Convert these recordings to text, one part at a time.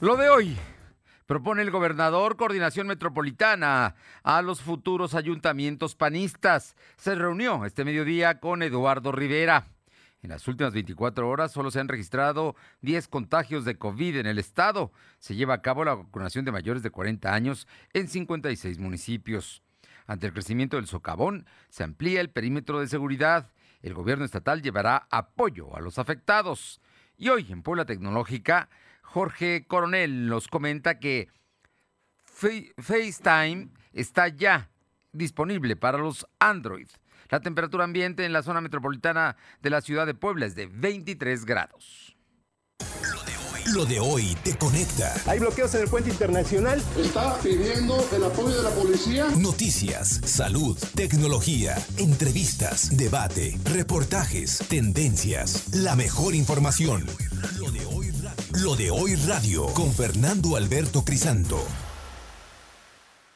Lo de hoy. Propone el gobernador coordinación metropolitana a los futuros ayuntamientos panistas. Se reunió este mediodía con Eduardo Rivera. En las últimas 24 horas solo se han registrado 10 contagios de COVID en el estado. Se lleva a cabo la vacunación de mayores de 40 años en 56 municipios. Ante el crecimiento del socavón, se amplía el perímetro de seguridad. El gobierno estatal llevará apoyo a los afectados. Y hoy en Puebla Tecnológica Jorge Coronel nos comenta que FaceTime está ya disponible para los Android. La temperatura ambiente en la zona metropolitana de la ciudad de Puebla es de 23 grados. Lo de hoy te conecta. Hay bloqueos en el puente internacional. Está pidiendo el apoyo de la policía. Noticias, salud, tecnología, entrevistas, debate, reportajes, tendencias, la mejor información. Lo de hoy lo de hoy radio con Fernando Alberto Crisanto.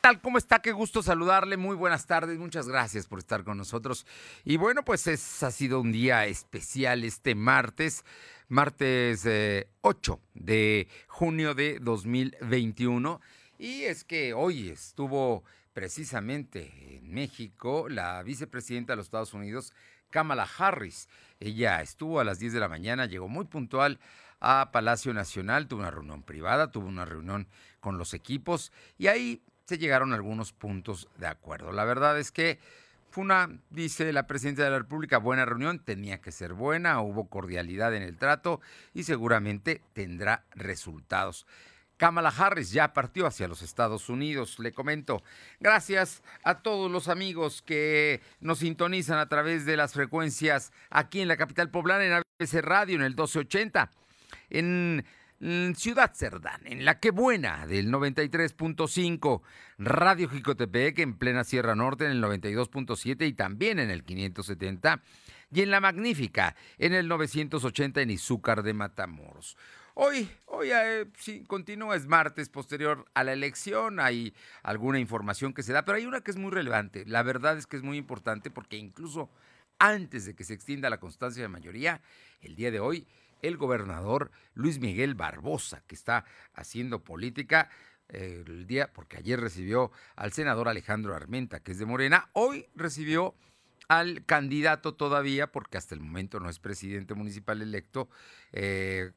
Tal como está, qué gusto saludarle. Muy buenas tardes, muchas gracias por estar con nosotros. Y bueno, pues es, ha sido un día especial este martes, martes 8 eh, de junio de 2021. Y es que hoy estuvo precisamente en México la vicepresidenta de los Estados Unidos, Kamala Harris. Ella estuvo a las 10 de la mañana, llegó muy puntual a Palacio Nacional, tuvo una reunión privada, tuvo una reunión con los equipos y ahí se llegaron algunos puntos de acuerdo. La verdad es que fue una, dice la presidenta de la República, buena reunión, tenía que ser buena, hubo cordialidad en el trato y seguramente tendrá resultados. Kamala Harris ya partió hacia los Estados Unidos, le comento. Gracias a todos los amigos que nos sintonizan a través de las frecuencias aquí en la capital poblana, en ABC Radio, en el 1280 en Ciudad Cerdán, en La Que Buena del 93.5, Radio Jicotepec en plena Sierra Norte en el 92.7 y también en el 570 y en La Magnífica en el 980 en Izúcar de Matamoros. Hoy, hoy eh, continúa, es martes posterior a la elección, hay alguna información que se da, pero hay una que es muy relevante. La verdad es que es muy importante porque incluso antes de que se extienda la constancia de mayoría, el día de hoy el gobernador Luis Miguel Barbosa, que está haciendo política eh, el día, porque ayer recibió al senador Alejandro Armenta, que es de Morena, hoy recibió al candidato todavía, porque hasta el momento no es presidente municipal electo, eh,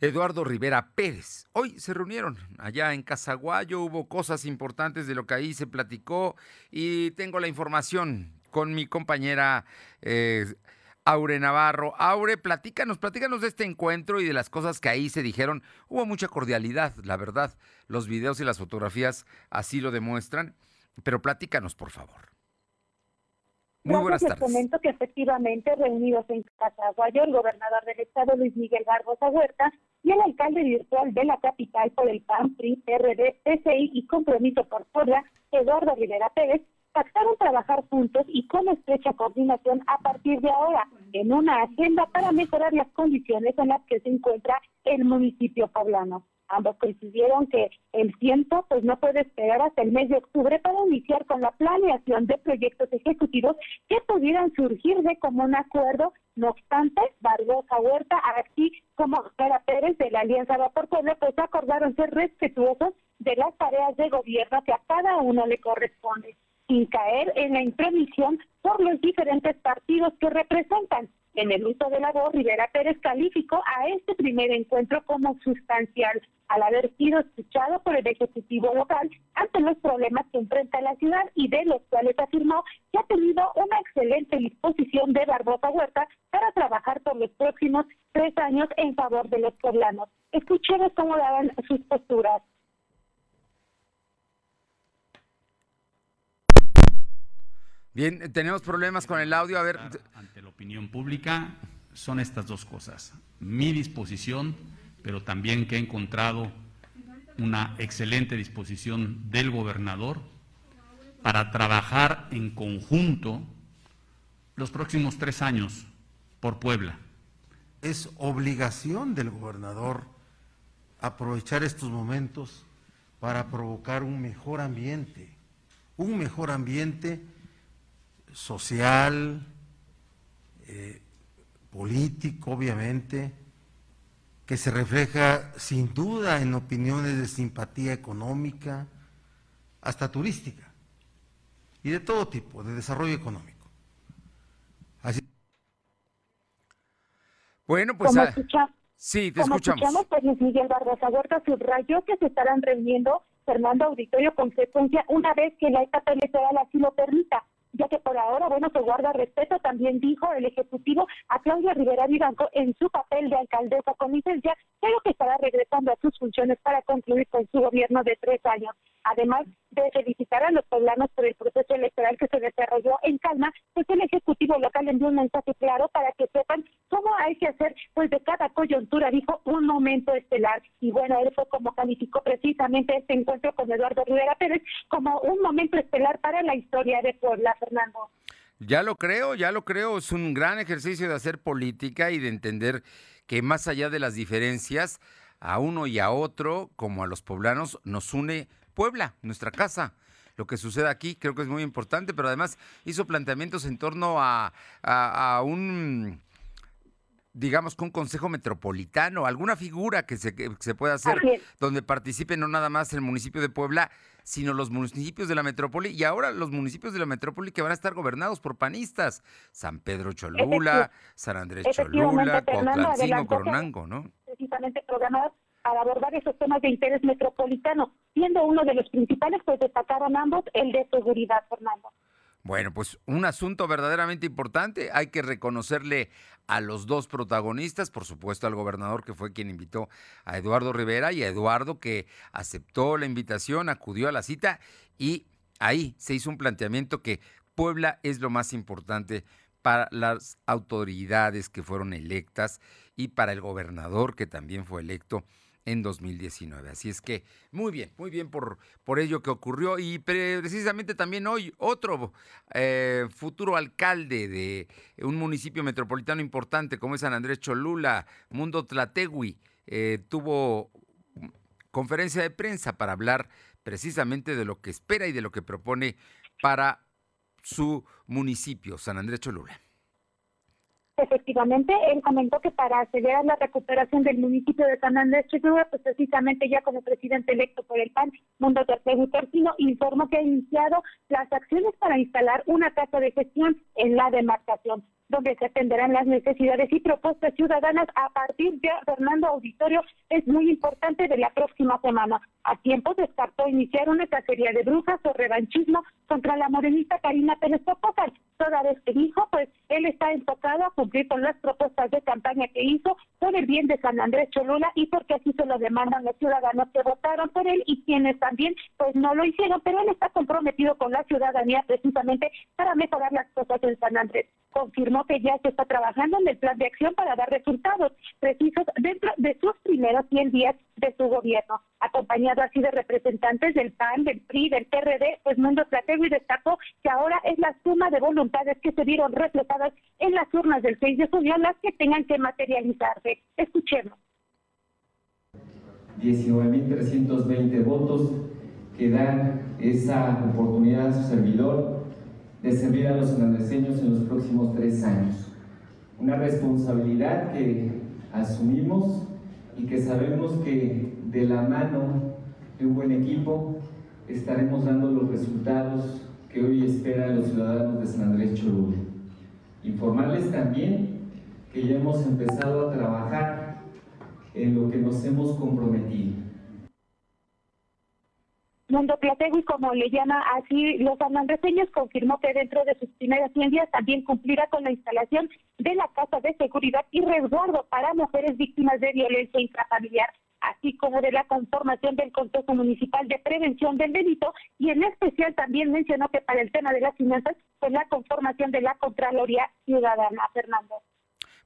Eduardo Rivera Pérez. Hoy se reunieron allá en Casaguayo, hubo cosas importantes de lo que ahí se platicó y tengo la información con mi compañera eh, Aure Navarro. Aure, platícanos, platícanos de este encuentro y de las cosas que ahí se dijeron. Hubo mucha cordialidad, la verdad. Los videos y las fotografías así lo demuestran. Pero platícanos, por favor. Muy buenas tardes. Les comento que efectivamente reunidos en Casaguayo, el gobernador del estado Luis Miguel Barbosa Huerta y el alcalde virtual de la capital por el PAN, PRI, PRD, PCI y Compromiso por Puebla, Eduardo Rivera Pérez, pactaron trabajar juntos y con estrecha coordinación a partir de ahora en una agenda para mejorar las condiciones en las que se encuentra el municipio poblano. Ambos coincidieron que el tiempo pues no puede esperar hasta el mes de octubre para iniciar con la planeación de proyectos ejecutivos que pudieran surgir de común acuerdo. No obstante, Barbosa Huerta, así como Vera Pérez de la Alianza Vapor Puebla, pues acordaron ser respetuosos de las tareas de gobierno que a cada uno le corresponde sin caer en la intromisión por los diferentes partidos que representan. En el uso de la voz, Rivera Pérez calificó a este primer encuentro como sustancial, al haber sido escuchado por el Ejecutivo local ante los problemas que enfrenta la ciudad y de los cuales afirmó que ha tenido una excelente disposición de Barbosa Huerta para trabajar por los próximos tres años en favor de los poblanos. Escuchemos cómo daban sus posturas. Bien, tenemos problemas con el audio. A ver. Ante la opinión pública son estas dos cosas. Mi disposición, pero también que he encontrado una excelente disposición del gobernador para trabajar en conjunto los próximos tres años por Puebla. Es obligación del gobernador aprovechar estos momentos para provocar un mejor ambiente, un mejor ambiente social, eh, político, obviamente, que se refleja sin duda en opiniones de simpatía económica, hasta turística, y de todo tipo, de desarrollo económico. Así. Bueno, pues... Como ah, sí, te como escuchamos. pues Miguel Barbosa Huerta subrayó que se estarán reuniendo Fernando Auditorio con frecuencia una vez que la etapa electoral así lo permita ya que por ahora, bueno, se guarda respeto, también dijo el Ejecutivo a Claudia Rivera Vivanco en su papel de alcaldesa con licencia, pero que estará regresando a sus funciones para concluir con su gobierno de tres años. Además de felicitar a los poblanos por el proceso electoral que se desarrolló en calma, pues el Ejecutivo local envió un mensaje claro para que sepan hay que hacer, pues de cada coyuntura, dijo, un momento estelar. Y bueno, él fue como calificó precisamente este encuentro con Eduardo Rivera Pérez como un momento estelar para la historia de Puebla, Fernando. Ya lo creo, ya lo creo. Es un gran ejercicio de hacer política y de entender que más allá de las diferencias, a uno y a otro, como a los poblanos, nos une Puebla, nuestra casa. Lo que sucede aquí creo que es muy importante, pero además hizo planteamientos en torno a, un digamos con un consejo metropolitano, alguna figura que se, se pueda hacer donde participe no nada más el municipio de Puebla, sino los municipios de la metrópoli y ahora los municipios de la metrópoli que van a estar gobernados por panistas, San Pedro Cholula, San Andrés Cholula, Cuautlancingo, Coronango, ¿no? Precisamente programados para abordar esos temas de interés metropolitano, siendo uno de los principales, pues destacaron ambos el de seguridad, Fernando. Bueno, pues un asunto verdaderamente importante. Hay que reconocerle a los dos protagonistas, por supuesto al gobernador que fue quien invitó a Eduardo Rivera y a Eduardo que aceptó la invitación, acudió a la cita y ahí se hizo un planteamiento que Puebla es lo más importante para las autoridades que fueron electas y para el gobernador que también fue electo en 2019. Así es que muy bien, muy bien por, por ello que ocurrió y precisamente también hoy otro eh, futuro alcalde de un municipio metropolitano importante como es San Andrés Cholula, Mundo Tlategui, eh, tuvo conferencia de prensa para hablar precisamente de lo que espera y de lo que propone para su municipio, San Andrés Cholula. Efectivamente, él comentó que para acceder la recuperación del municipio de San Andrés Cholula, pues precisamente ya como presidente electo por el PAN, Mundo Tercero Torcino, informó que ha iniciado las acciones para instalar una casa de gestión en la demarcación donde se atenderán las necesidades y propuestas ciudadanas a partir de Fernando Auditorio es muy importante de la próxima semana. A tiempo descartó iniciar una cacería de brujas o revanchismo contra la morenista Karina Pérez Popocal, toda vez que dijo, pues él está enfocado a cumplir con las propuestas de campaña que hizo por el bien de San Andrés Cholula y porque así se lo demandan los ciudadanos que votaron por él y quienes también pues no lo hicieron, pero él está comprometido con la ciudadanía precisamente para mejorar las cosas en San Andrés. Confirmó que ya se está trabajando en el plan de acción para dar resultados precisos dentro de sus primeros 100 días de su gobierno. Acompañado así de representantes del PAN, del PRI, del PRD, pues Mundo Platego y destacó que ahora es la suma de voluntades que se vieron reflejadas en las urnas del 6 de junio las que tengan que materializarse. Escuchemos. 19.320 votos que dan esa oportunidad a su servidor de servir a los sanandreseños en los próximos tres años. Una responsabilidad que asumimos y que sabemos que de la mano de un buen equipo estaremos dando los resultados que hoy esperan los ciudadanos de San Andrés Cholula. Informarles también que ya hemos empezado a trabajar en lo que nos hemos comprometido Mundo y como le llama así los sanandreseños, confirmó que dentro de sus primeras 100 días también cumplirá con la instalación de la Casa de Seguridad y Resguardo para mujeres víctimas de violencia intrafamiliar, así como de la conformación del Consejo Municipal de Prevención del Delito y en especial también mencionó que para el tema de las finanzas, con la conformación de la Contraloría Ciudadana. Fernando.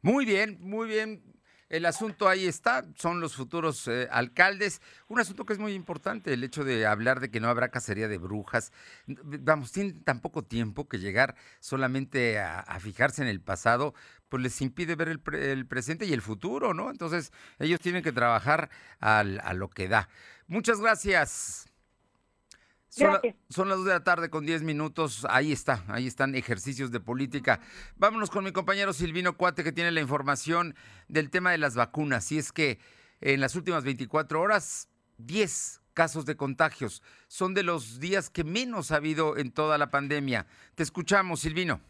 Muy bien, muy bien. El asunto ahí está, son los futuros eh, alcaldes. Un asunto que es muy importante, el hecho de hablar de que no habrá cacería de brujas. Vamos, tienen tan poco tiempo que llegar solamente a, fijarse en el pasado, pues les impide ver el, presente y el futuro, ¿no? Entonces, ellos tienen que trabajar a lo que da. Muchas gracias. Son, son, las dos de la tarde con 10 minutos. Ahí está, ahí están ejercicios de política. Vámonos con mi compañero Silvino Cuate que tiene la información del tema de las vacunas. Y es que en las últimas 24 horas, 10 casos de contagios. Son de los días que menos ha habido en toda la pandemia. Te escuchamos, Silvino.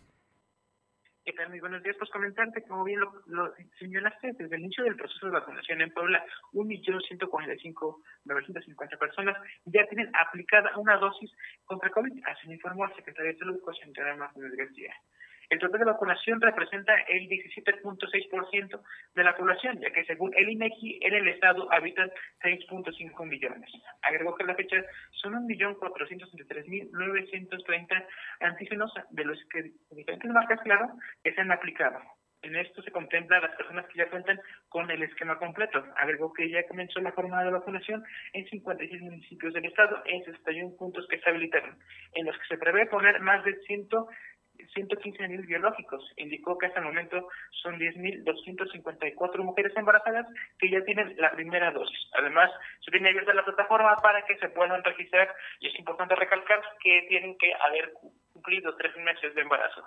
¿Qué? Muy buenos días. Pues comentarte, como bien lo, lo, señalaste, desde el inicio del proceso de vacunación en Puebla, 1.145.950 personas ya tienen aplicada una dosis contra COVID, así informó el secretario de Salud, José Antonio Martínez García. El total de vacunación representa el 17.6% de la población, ya que según el INEGI en el estado habitan 6.5 millones. Agregó que a la fecha son 1.463.930 antígenos de los que diferentes marcas, claro, que se han aplicado. En esto se contempla a las personas que ya cuentan con el esquema completo. Agregó que ya comenzó la jornada de vacunación en 56 municipios del estado en 61 puntos que se habilitaron, en los que se prevé poner más de 100 115 mil biológicos. Indicó que hasta el momento son 10.254 mujeres embarazadas que ya tienen la primera dosis. Además, se tiene abierta la plataforma para que se puedan registrar y es importante recalcar que tienen que haber cumplido tres meses de embarazo.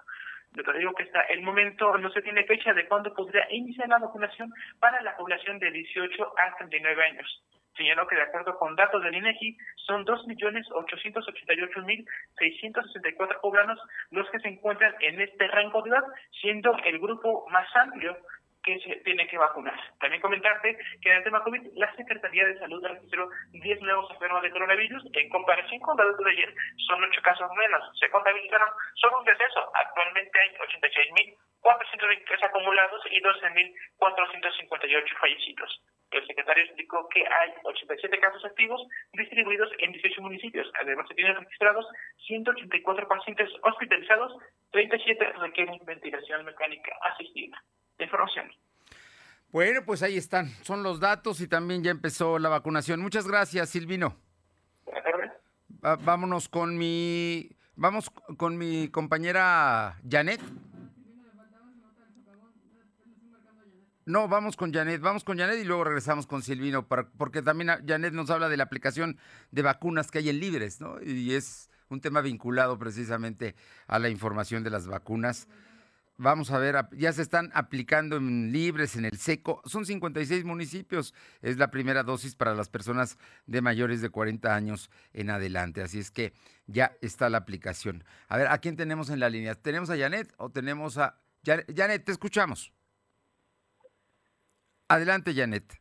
Yo te digo que está el momento, no se tiene fecha de cuándo podría iniciar la vacunación para la población de 18 a 39 años señaló que de acuerdo con datos del INEGI son 2.888.664 poblanos los que se encuentran en este rango de edad, siendo el grupo más amplio que se tiene que vacunar. También comentarte que en el tema COVID, la Secretaría de Salud registró 10 nuevos enfermos de coronavirus. En comparación con datos de ayer, son 8 casos menos. Se contabilizaron solo un deceso. Actualmente hay 86.423 acumulados y 12.458 fallecidos. El secretario explicó que hay 87 casos activos distribuidos en 18 municipios. Además, se tienen registrados 184 pacientes hospitalizados, 37 requieren ventilación mecánica asistida. información. Bueno, pues ahí están. Son los datos y también ya empezó la vacunación. Muchas gracias, Silvino. Buenas tardes. vámonos con mi, vamos con mi compañera Janet. No, vamos con Janet, vamos con Janet y luego regresamos con Silvino, porque también Janet nos habla de la aplicación de vacunas que hay en Libres, ¿no? Y es un tema vinculado precisamente a la información de las vacunas. Vamos a ver, ya se están aplicando en Libres, en el Seco. Son 56 municipios. Es la primera dosis para las personas de mayores de 40 años en adelante. Así es que ya está la aplicación. A ver, ¿a quién tenemos en la línea? ¿Tenemos a Janet o tenemos a... Janet, te escuchamos. Adelante, Janet.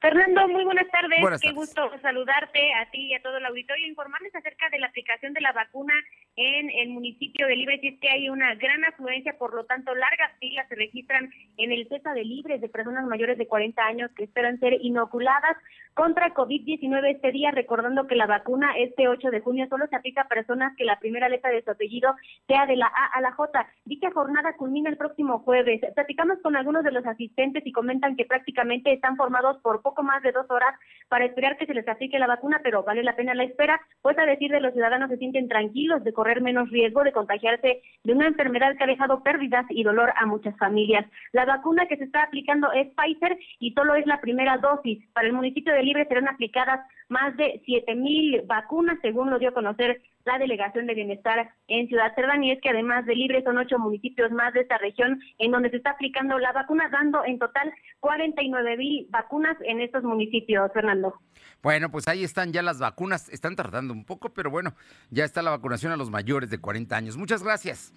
Fernando, muy buenas tardes. Qué gusto saludarte a ti y a todo el auditorio. Informarles acerca de la aplicación de la vacuna en el municipio de Libres. Y es que hay una gran afluencia, por lo tanto, largas filas se registran en el CESA de Libres de personas mayores de 40 años que esperan ser inoculadas contra COVID-19 este día, recordando que la vacuna este 8 de junio solo se aplica a personas que la primera letra de su apellido sea de la A a la J. Dicha jornada culmina el próximo jueves. Platicamos con algunos de los asistentes y comentan que prácticamente están formados por poco más de dos horas para esperar que se les aplique la vacuna, pero vale la pena la espera, pues a decir de los ciudadanos se sienten tranquilos de correr menos riesgo de contagiarse de una enfermedad que ha dejado pérdidas y dolor a muchas familias. La vacuna que se está aplicando es Pfizer y solo es la primera dosis. Para el municipio de Libre serán aplicadas más de siete mil vacunas, según lo dio a conocer la Delegación de Bienestar en Ciudad Cerdán, y es que además de Libre son ocho municipios más de esta región en donde se está aplicando la vacuna, dando en total 49 mil vacunas en estos municipios, Fernando. Bueno, pues ahí están ya las vacunas, están tardando un poco, pero bueno, ya está la vacunación a los mayores de 40 años. Muchas gracias.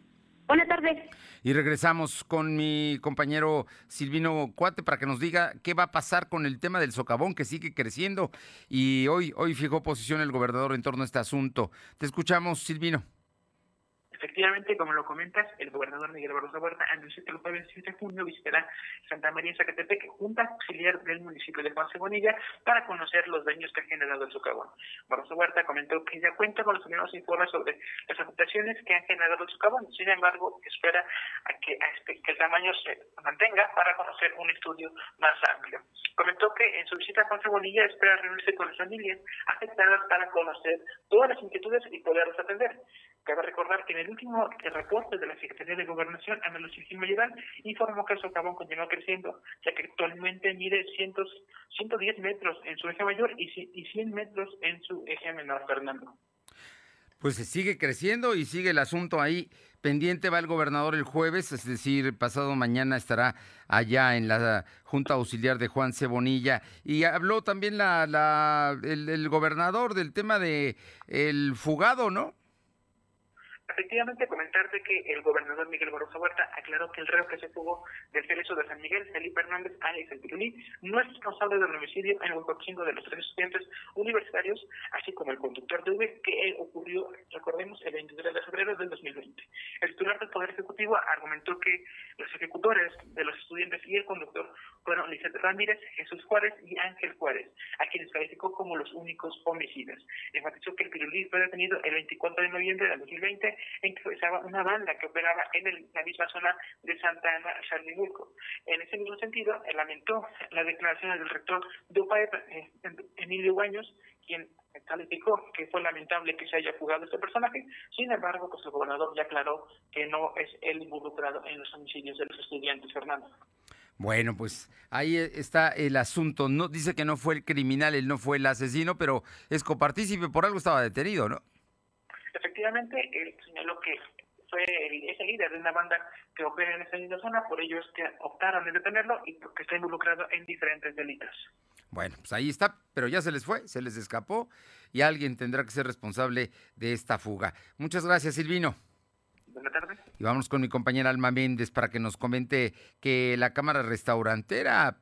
Buenas tardes. Y regresamos con mi compañero Silvino Cuate para que nos diga qué va a pasar con el tema del socavón que sigue creciendo. Y hoy, hoy fijó posición el gobernador en torno a este asunto. Te escuchamos, Silvino. Efectivamente, como lo comentas, el gobernador Miguel Barroso Huerta anunció que el jueves 7 de junio visitará Santa María Zacatepec, junta auxiliar del municipio de Juan Cebonilla, para conocer los daños que ha generado el socavón. Barroso Huerta comentó que ya cuenta con los primeros informes sobre las afectaciones que han generado el socavón. Sin embargo, espera a que, que el tamaño se mantenga para conocer un estudio más amplio. Comentó que en su visita a Juan Cebonilla espera reunirse con las familias afectadas para conocer todas las inquietudes y poderlas atender. Cabe recordar que en el último reporte de la Secretaría de Gobernación, Ana Lucía informó que el socavón continúa creciendo, ya que actualmente mide cientos, 110 metros en su eje mayor y 100 metros en su eje menor, Fernando. Pues se sigue creciendo y sigue el asunto ahí pendiente. Va el gobernador el jueves, es decir, pasado mañana estará allá en la Junta Auxiliar de Juan Cebonilla. Y habló también la, la, el, el gobernador del tema de el fugado, ¿no? Efectivamente, comentarte que el gobernador Miguel Barroso Huerta aclaró que el reo que se fugó del cerezo de San Miguel, Felipe Hernández Alex El Pirulí, no es responsable del homicidio en el cochindo de los tres estudiantes universitarios, así como el conductor de V, que ocurrió, recordemos, el 23 de febrero del 2020. El titular del Poder Ejecutivo argumentó que los ejecutores de los estudiantes y el conductor fueron Lizeth Ramírez, Jesús Juárez y Ángel Juárez, a quienes calificó como los únicos homicidas. Enfatizó que el Pirulí fue detenido el 24 de noviembre del 2020 encabezaba una banda que operaba en la misma zona de Santa Ana, Charlimulco. En ese mismo sentido, lamentó la declaración del rector de UPAEP, eh, Emilio Guaños, quien calificó que fue lamentable que se haya fugado este personaje, sin embargo, pues el gobernador ya aclaró que no es el involucrado en los homicidios de los estudiantes, Fernando. Bueno, pues ahí está el asunto. No dice que no fue el criminal, él no fue el asesino, pero es copartícipe, por algo estaba detenido, ¿no? efectivamente, él señaló que fue ese líder de una banda que opera en esa misma zona, por ello es que optaron en detenerlo y porque está involucrado en diferentes delitos. Bueno, pues ahí está, pero ya se les fue, se les escapó y alguien tendrá que ser responsable de esta fuga. Muchas gracias, Silvino. Buenas tardes. Y vamos con mi compañera Alma Méndez para que nos comente que la Cámara Restaurantera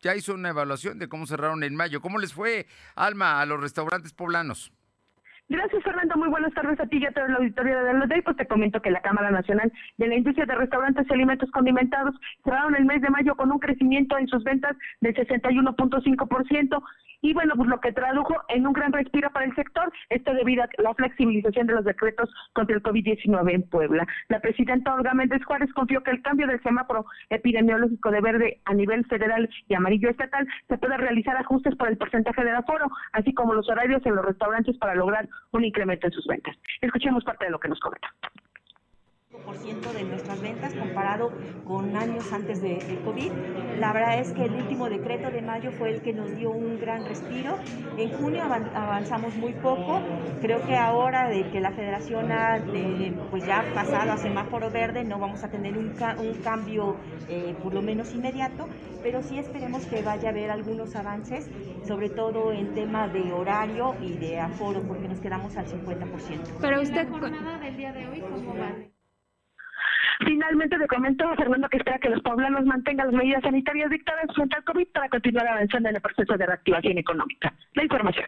ya hizo una evaluación de cómo cerraron en mayo. ¿Cómo les fue, Alma, a los restaurantes poblanos? Gracias, Fernando. Muy buenas tardes a ti y a todo el auditorio de la Pues te comento que la Cámara Nacional de la Industria de Restaurantes y Alimentos Condimentados cerraron el mes de mayo con un crecimiento en sus ventas del 61.5%, y bueno, pues lo que tradujo en un gran respiro para el sector, esto debido a la flexibilización de los decretos contra el COVID-19 en Puebla. La presidenta Olga Méndez Juárez confió que el cambio del semáforo epidemiológico de verde a nivel federal y amarillo estatal se pueda realizar ajustes por el porcentaje del aforo, así como los horarios en los restaurantes para lograr un incremento en sus ventas. Escuchemos parte de lo que nos comenta de nuestras ventas comparado con años antes de, COVID. La verdad es que el último decreto de mayo fue el que nos dio un gran respiro. En junio avanzamos muy poco. Creo que ahora de que la federación ha pues ya pasado a semáforo verde no vamos a tener un, cambio eh, por lo menos inmediato, pero sí esperemos que vaya a haber algunos avances, sobre todo en tema de horario y de aforo, porque nos quedamos al 50%. Pero usted... ¿La jornada del día de hoy cómo va? Finalmente le comento Fernando que espera que los poblanos mantengan las medidas sanitarias dictadas frente al COVID para continuar avanzando en el proceso de reactivación económica. La información.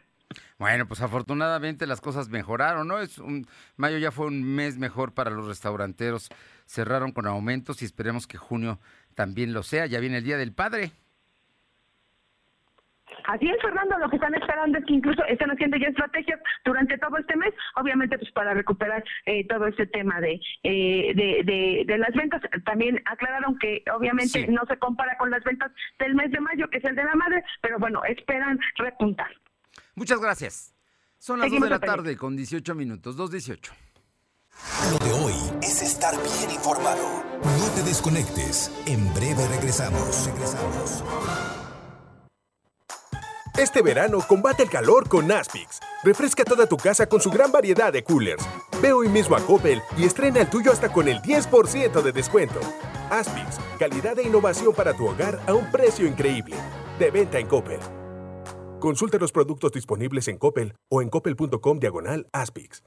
Bueno, pues afortunadamente las cosas mejoraron, ¿no? Es un mayo ya fue un mes mejor para los restauranteros. Cerraron con aumentos y esperemos que junio también lo sea. Ya viene el Día del Padre. Así es, Fernando, lo que están esperando es que incluso están haciendo ya estrategias durante todo este mes, obviamente pues para recuperar eh, todo este tema de, eh, de, de, las ventas. También aclararon que obviamente no se compara con las ventas del mes de mayo, que es el de la madre, pero bueno, esperan repuntar. Muchas gracias. Son las 2 de la tarde con 18 minutos, 2.18. Lo de hoy es estar bien informado. No te desconectes. En breve regresamos. Regresamos. Este verano combate el calor con Aspix. Refresca toda tu casa con su gran variedad de coolers. Ve hoy mismo a Coppel y estrena el tuyo hasta con el 10% de descuento. Aspix, calidad e innovación para tu hogar a un precio increíble. De venta en Coppel. Consulta los productos disponibles en Coppel o en coppel.com diagonal Aspix.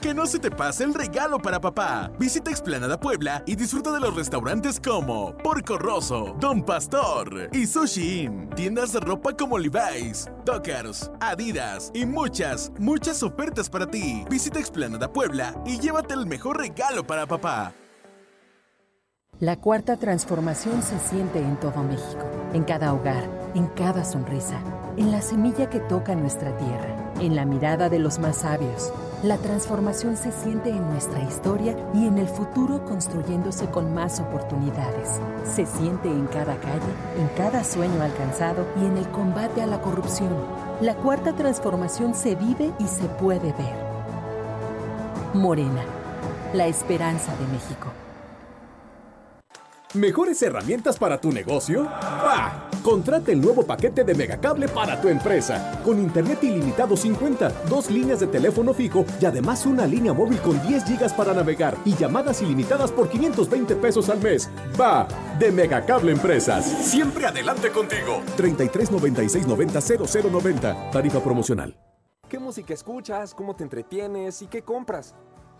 Que no se te pase el regalo para papá. Visita Explanada Puebla y disfruta de los restaurantes como Porco Rosso, Don Pastor y Sushi Inn. Tiendas de ropa como Levi's, Dockers, Adidas y muchas, muchas ofertas para ti. Visita Explanada Puebla y llévate el mejor regalo para papá. La cuarta transformación se siente en todo México, en cada hogar, en cada sonrisa, en la semilla que toca nuestra tierra, en la mirada de los más sabios la transformación se siente en nuestra historia y en el futuro construyéndose con más oportunidades. Se siente en cada calle, en cada sueño alcanzado y en el combate a la corrupción. La cuarta transformación se vive y se puede ver. Morena, la esperanza de México. ¿Mejores herramientas para tu negocio? ¡Bah! Contrata el nuevo paquete de Megacable para tu empresa. Con internet ilimitado 50, dos líneas de teléfono fijo y además una línea móvil con 10 gigas para navegar y llamadas ilimitadas por 520 pesos al mes. ¡Va! De Megacable Empresas. Siempre adelante contigo. 33 96 90 0090. Tarifa promocional. ¿Qué música escuchas? ¿Cómo te entretienes? ¿Y qué compras?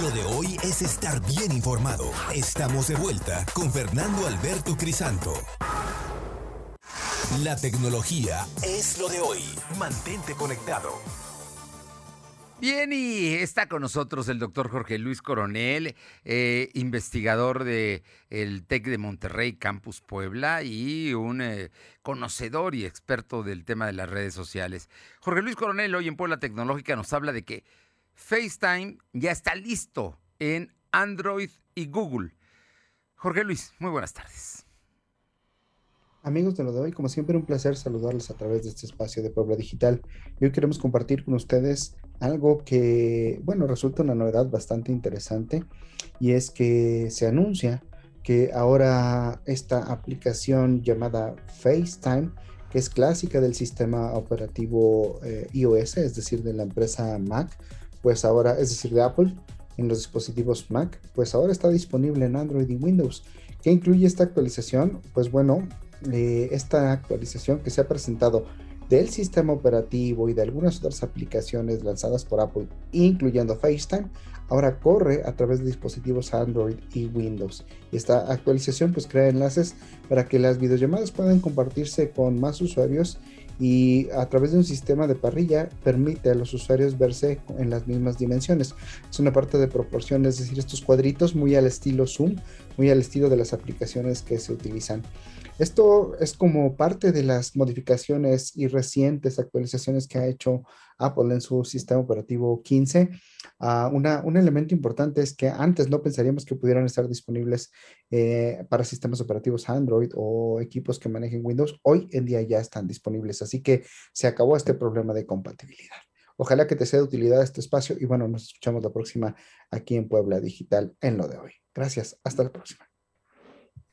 Lo de hoy es estar bien informado. Estamos de vuelta con Fernando Alberto Crisanto. La tecnología es lo de hoy. Mantente conectado. Bien, y está con nosotros el doctor Jorge Luis Coronel, eh, investigador del el TEC de Monterrey, Campus Puebla, y un eh, conocedor y experto del tema de las redes sociales. Jorge Luis Coronel, hoy en Puebla Tecnológica, nos habla de que FaceTime ya está listo en Android y Google. Jorge Luis, muy buenas tardes. Amigos de lo de hoy, como siempre, un placer saludarles a través de este espacio de Puebla Digital. Y hoy queremos compartir con ustedes algo que, bueno, resulta una novedad bastante interesante y es que se anuncia que ahora esta aplicación llamada FaceTime, que es clásica del sistema operativo eh, iOS, es decir, de la empresa Mac, pues ahora, es decir, de Apple, en los dispositivos Mac, pues ahora está disponible en Android y Windows. ¿Qué incluye esta actualización? Pues bueno, eh, esta actualización que se ha presentado del sistema operativo y de algunas otras aplicaciones lanzadas por Apple, incluyendo FaceTime, ahora corre a través de dispositivos Android y Windows. Y esta actualización pues crea enlaces para que las videollamadas puedan compartirse con más usuarios y a través de un sistema de parrilla permite a los usuarios verse en las mismas dimensiones. Es una parte de proporción, es decir, estos cuadritos muy al estilo Zoom, muy al estilo de las aplicaciones que se utilizan. Esto es como parte de las modificaciones y recientes actualizaciones que ha hecho Apple en su sistema operativo 15. Ah, un elemento importante es que antes no pensaríamos que pudieran estar disponibles eh, para sistemas operativos Android o equipos que manejen Windows. Hoy en día ya están disponibles, así que se acabó este problema de compatibilidad. Ojalá que te sea de utilidad este espacio y bueno, nos escuchamos la próxima aquí en Puebla Digital en lo de hoy. Gracias, hasta la próxima.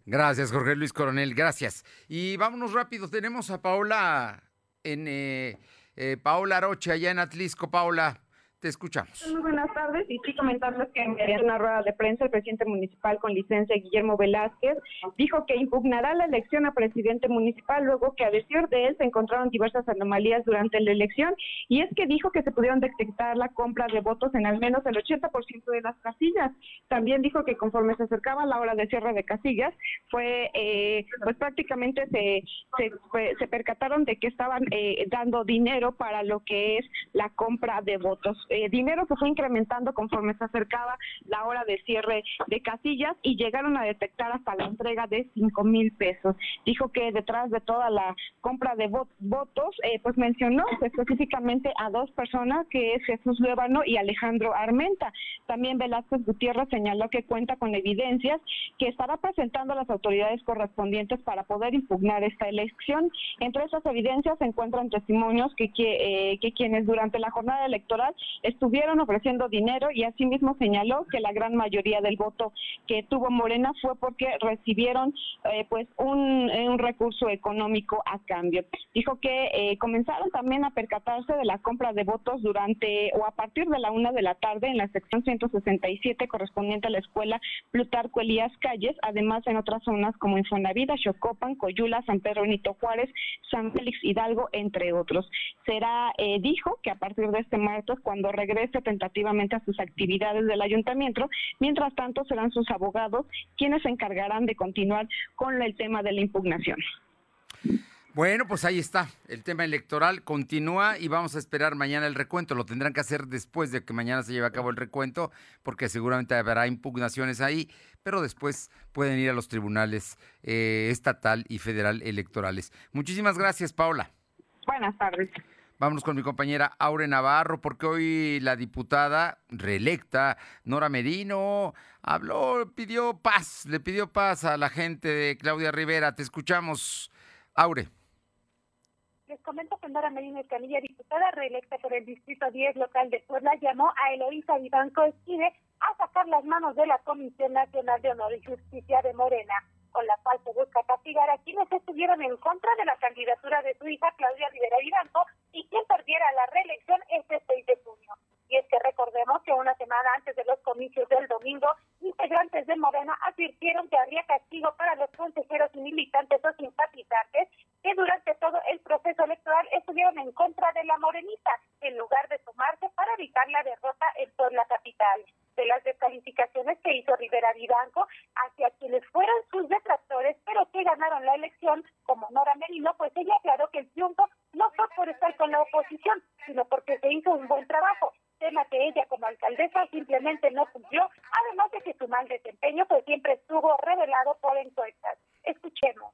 Gracias, Jorge Luis Coronel, gracias. Y vámonos rápido, tenemos a Paola en eh, eh, Paola Aroche allá en Atlisco. Paola, te escuchamos. Muy buenas tardes y sí comentarles que en una rueda de prensa el presidente municipal con licencia Guillermo Velázquez dijo que impugnará la elección a presidente municipal luego que a decir de él se encontraron diversas anomalías durante la elección y es que dijo que se pudieron detectar la compra de votos en al menos el 80% de las casillas. También dijo que conforme se acercaba la hora de cierre de casillas fue eh, pues prácticamente se, se, percataron de que estaban eh, dando dinero para lo que es la compra de votos. Eh, dinero que fue incrementando conforme se acercaba la hora de cierre de casillas y llegaron a detectar hasta la entrega de 5 mil pesos. Dijo que detrás de toda la compra de votos, eh, pues mencionó específicamente a dos personas, que es Jesús Luébano y Alejandro Armenta. También Velázquez Gutiérrez señaló que cuenta con evidencias que estará presentando a las autoridades correspondientes para poder impugnar esta elección. Entre esas evidencias se encuentran testimonios que, eh, que quienes durante la jornada electoral estuvieron ofreciendo dinero y asimismo señaló que la gran mayoría del voto que tuvo Morena fue porque recibieron eh, pues un, un, recurso económico a cambio. Dijo que eh, comenzaron también a percatarse de la compra de votos durante o a partir de la una de la tarde en la sección 167 correspondiente a la escuela Plutarco Elías Calles, además en otras zonas como Infonavida, Xocopan, Coyula, San Pedro Nito Juárez, San Félix Hidalgo, entre otros. Será, eh, dijo que a partir de este martes, cuando regrese tentativamente a sus actividades del ayuntamiento. Mientras tanto, serán sus abogados quienes se encargarán de continuar con el tema de la impugnación. Bueno, pues ahí está. El tema electoral continúa y vamos a esperar mañana el recuento. Lo tendrán que hacer después de que mañana se lleve a cabo el recuento, porque seguramente habrá impugnaciones ahí, pero después pueden ir a los tribunales eh, estatal y federal electorales. Muchísimas gracias, Paula. Buenas tardes. Vámonos con mi compañera Aure Navarro, porque hoy la diputada reelecta, Nora Merino, habló, pidió paz, le pidió paz a la gente de Claudia Rivera. Te escuchamos, Aure. Les comento que Nora Medina Escamilla, diputada reelecta por el Distrito 10 local de Puebla, llamó a Eloísa Vivanco Esquide a sacar las manos de la Comisión Nacional de Honor y Justicia de Morena, con la cual se busca castigar a quienes estuvieron en contra de la candidatura de su hija Claudia Rivera Vivanco y quien perdiera la reelección este 6 de junio. Y es que recordemos que una semana antes de los comicios del domingo, integrantes de Morena advirtieron que habría castigo para los consejeros y militantes o simpatizantes que durante todo el proceso electoral estuvieron en contra de la morenita, en lugar de sumarse para evitar la derrota en toda la capital. De las descalificaciones que hizo Rivera Vivanco hacia quienes fueron sus detractores, pero que ganaron la elección, como Nora Merino, pues ella aclaró que el triunfo no fue por estar con la oposición, sino porque se hizo un buen trabajo tema que ella como alcaldesa simplemente no cumplió, además de que su mal desempeño pues siempre estuvo revelado por encuestas. Escuchemos.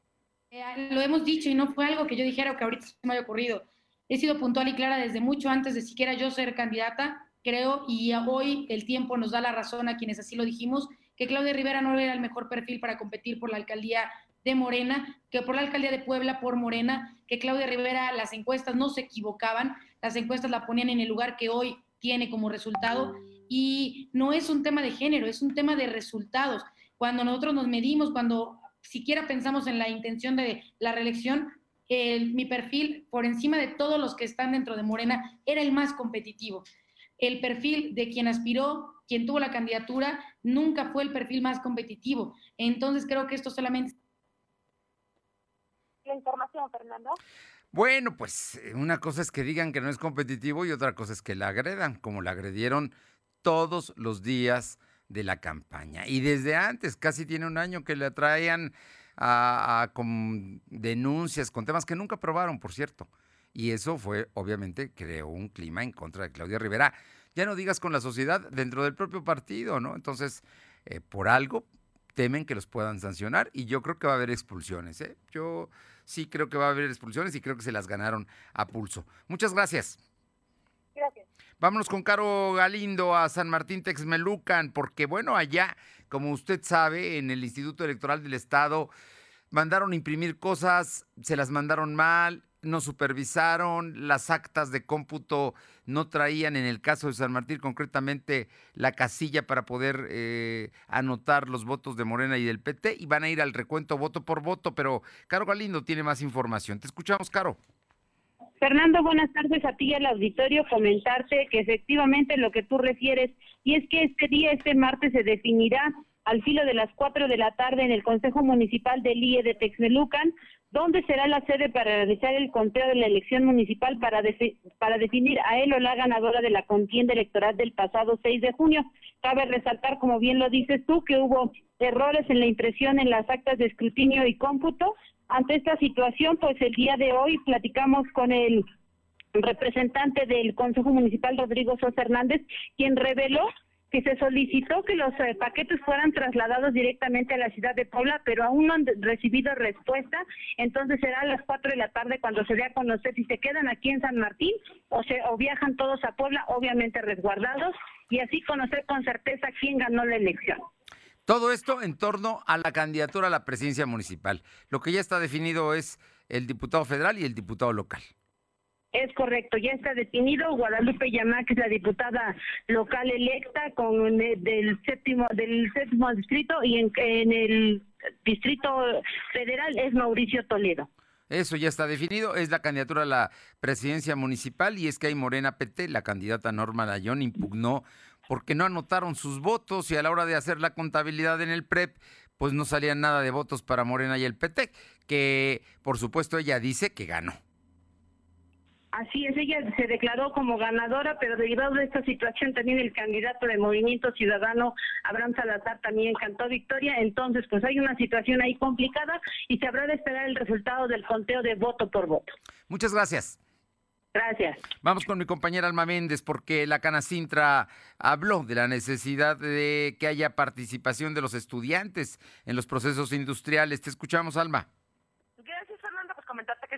Eh, lo hemos dicho y no fue algo que yo dijera o que ahorita se me haya ocurrido. He sido puntual y clara desde mucho antes de siquiera yo ser candidata, creo, y hoy el tiempo nos da la razón a quienes así lo dijimos, que Claudia Rivera no era el mejor perfil para competir por la alcaldía de Morena, que por la alcaldía de Puebla por Morena, que Claudia Rivera, las encuestas no se equivocaban, las encuestas la ponían en el lugar que hoy tiene como resultado y no es un tema de género, es un tema de resultados. Cuando nosotros nos medimos, cuando siquiera pensamos en la intención de la reelección, mi perfil, por encima de todos los que están dentro de Morena, era el más competitivo. El perfil de quien aspiró, quien tuvo la candidatura, nunca fue el perfil más competitivo. Entonces creo que esto solamente... La información, Fernando. Bueno, pues eh, una cosa es que digan que no es competitivo y otra cosa es que la agredan, como la agredieron todos los días de la campaña. Y desde antes, casi tiene un año que le traían a, con denuncias, con temas que nunca probaron, por cierto. Y eso fue, obviamente, creó un clima en contra de Claudia Rivera. Ya no digas con la sociedad, dentro del propio partido, ¿no? Entonces, eh, por algo temen que los puedan sancionar y yo creo que va a haber expulsiones. ¿eh? Yo sí creo que va a haber expulsiones y creo que se las ganaron a pulso. Muchas gracias. Gracias. Vámonos con Caro Galindo a San Martín Texmelucan, porque bueno, allá, como usted sabe, en el Instituto Electoral del Estado mandaron imprimir cosas, se las mandaron mal, no supervisaron, las actas de cómputo no traían, en el caso de San Martín concretamente, la casilla para poder eh, anotar los votos de Morena y del PT y van a ir al recuento voto por voto, pero Caro Galindo tiene más información. Te escuchamos, Caro. Fernando, buenas tardes a ti y al auditorio. Comentarte que efectivamente lo que tú refieres, y es que este día, este martes, se definirá al filo de las cuatro de la tarde en el Consejo Municipal del IE de Texmelucan ¿Dónde será la sede para realizar el conteo de la elección municipal para, para definir a él o la ganadora de la contienda electoral del pasado 6 de junio? Cabe resaltar, como bien lo dices tú, que hubo errores en la impresión en las actas de escrutinio y cómputo. Ante esta situación, pues el día de hoy platicamos con el representante del Consejo Municipal, Rodrigo Sosa Hernández, quien reveló que se solicitó que los eh, paquetes fueran trasladados directamente a la ciudad de Puebla, pero aún no han recibido respuesta. Entonces será a las 4 de la tarde cuando se dé a conocer si se quedan aquí en San Martín o, se, o viajan todos a Puebla, obviamente resguardados, y así conocer con certeza quién ganó la elección. Todo esto en torno a la candidatura a la presidencia municipal. Lo que ya está definido es el diputado federal y el diputado local. Es correcto, ya está detenido Guadalupe que es la diputada local electa con del séptimo del séptimo distrito y en, el distrito federal es Mauricio Toledo. Eso ya está definido, es la candidatura a la presidencia municipal y es que hay Morena PT, la candidata Norma Dayón impugnó porque no anotaron sus votos y a la hora de hacer la contabilidad en el PREP, pues no salían nada de votos para Morena y el PT, que por supuesto ella dice que ganó. Así es, ella se declaró como ganadora, pero derivado de esta situación también el candidato del Movimiento Ciudadano, Abraham Salazar, también cantó victoria. Entonces, pues hay una situación ahí complicada y se habrá de esperar el resultado del conteo de voto por voto. Muchas gracias. Gracias. Vamos con mi compañera Alma Méndez, porque la Canacintra habló de la necesidad de que haya participación de los estudiantes en los procesos industriales. Te escuchamos, Alma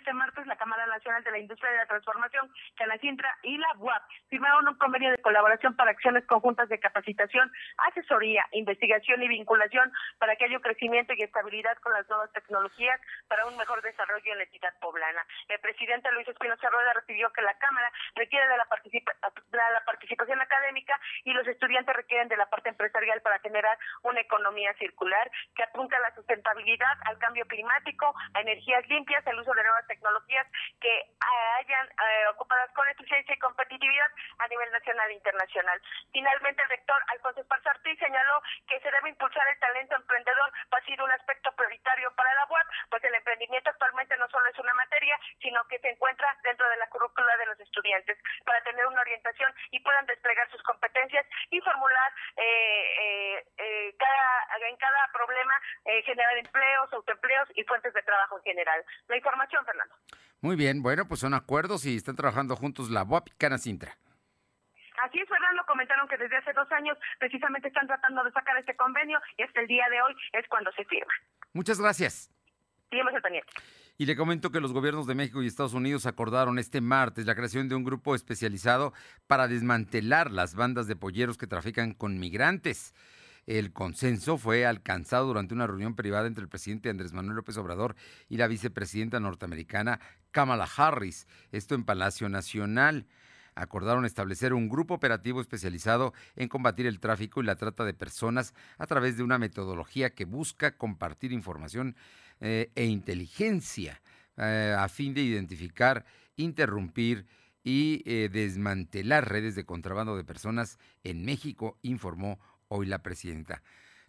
este martes la Cámara Nacional de la Industria de la Transformación, Canacintra y la UAP firmaron un convenio de colaboración para acciones conjuntas de capacitación, asesoría, investigación y vinculación para que haya crecimiento y estabilidad con las nuevas tecnologías para un mejor desarrollo en la entidad poblana. El presidente Luis Espinosa Rueda refirió que la Cámara requiere de la, la participación académica y los estudiantes requieren de la parte empresarial para generar una economía circular que apunta a la sustentabilidad, al cambio climático, a energías limpias, al uso de nuevas tecnologías que hayan eh, ocupadas con eficiencia y competitividad a nivel nacional e internacional. Finalmente, el rector Alfonso Esparza señaló que se debe impulsar el talento emprendedor, va a ser un aspecto prioritario para la UAP, pues el emprendimiento actualmente no solo es una materia, sino que se encuentra dentro de la currícula de los estudiantes para tener una orientación y puedan desplegar sus competencias y formular eh, eh, en cada problema generar empleos, autoempleos y fuentes de trabajo en general. La información, Fernando. Muy bien, bueno, pues son acuerdos y están trabajando juntos la UAP y Canacintra. Así es, Fernando, comentaron que desde hace dos años precisamente están tratando de sacar este convenio y hasta el día de hoy es cuando se firma. Muchas gracias. Seguimos el pendiente. Y le comento que los gobiernos de México y Estados Unidos acordaron este martes la creación de un grupo especializado para desmantelar las bandas de polleros que trafican con migrantes. El consenso fue alcanzado durante una reunión privada entre el presidente Andrés Manuel López Obrador y la vicepresidenta norteamericana Kamala Harris, esto en Palacio Nacional. Acordaron establecer un grupo operativo especializado en combatir el tráfico y la trata de personas a través de una metodología que busca compartir información eh, e inteligencia eh, a fin de identificar, interrumpir y eh, desmantelar redes de contrabando de personas en México, informó hoy la presidenta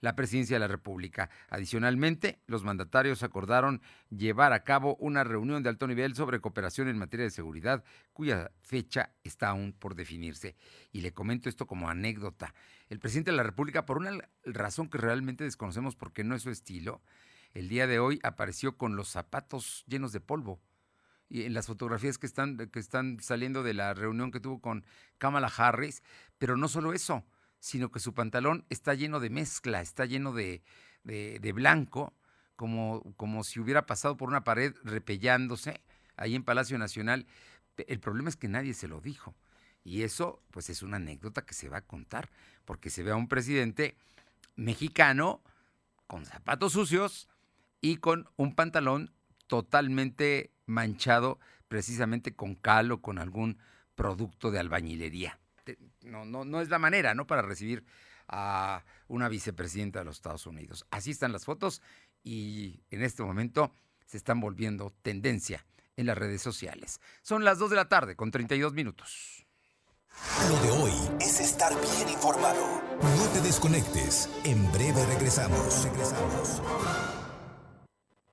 la presidencia de la República. Adicionalmente, los mandatarios acordaron llevar a cabo una reunión de alto nivel sobre cooperación en materia de seguridad, cuya fecha está aún por definirse. Y le comento esto como anécdota. El presidente de la República, por una razón que realmente desconocemos porque no es su estilo, el día de hoy apareció con los zapatos llenos de polvo. Y en las fotografías que están, que están saliendo de la reunión que tuvo con Kamala Harris, pero no solo eso, sino que su pantalón está lleno de mezcla, está lleno de, blanco, como, como si hubiera pasado por una pared repellándose ahí en Palacio Nacional. El problema es que nadie se lo dijo. Y eso, pues, es una anécdota que se va a contar, porque se ve a un presidente mexicano con zapatos sucios y con un pantalón totalmente manchado, precisamente con cal o con algún producto de albañilería no, no, no es la manera, ¿no? Para recibir a una vicepresidenta de los Estados Unidos. Así están las fotos y en este momento se están volviendo tendencia en las redes sociales. Son las 2 de la tarde con 32 minutos. Lo de hoy es estar bien informado. No te desconectes. En breve regresamos. Regresamos.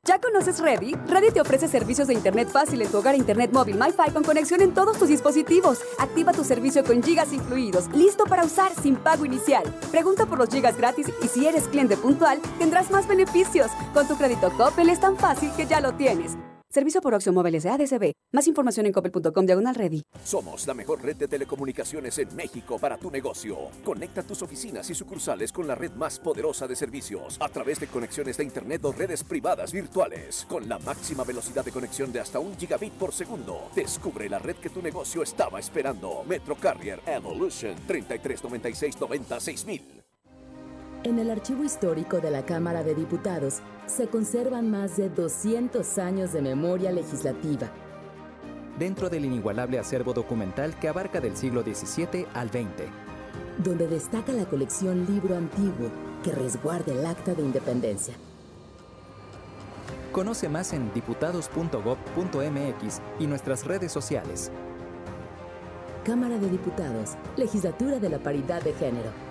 ¿Ya conoces Ready? Ready te ofrece servicios de Internet fácil en tu hogar, Internet móvil, MiFi con conexión en todos tus dispositivos. Activa tu servicio con gigas incluidos, listo para usar sin pago inicial. Pregunta por los gigas gratis y si eres cliente puntual, tendrás más beneficios. Con tu crédito Coppel es tan fácil que ya lo tienes. Servicio por Oxio Móviles de ADCB. Más información en coppel.com diagonal ready. Somos la mejor red de telecomunicaciones en México para tu negocio. Conecta tus oficinas y sucursales con la red más poderosa de servicios a través de conexiones de Internet o redes privadas virtuales. Con la máxima velocidad de conexión de hasta un gigabit por segundo. Descubre la red que tu negocio estaba esperando. Metro Carrier Evolution 3396 en el archivo histórico de la Cámara de Diputados se conservan más de 200 años de memoria legislativa. Dentro del inigualable acervo documental que abarca del siglo XVII al XX. Donde destaca la colección Libro Antiguo que resguarda el Acta de Independencia. Conoce más en diputados.gov.mx y nuestras redes sociales. Cámara de Diputados, Legislatura de la Paridad de Género.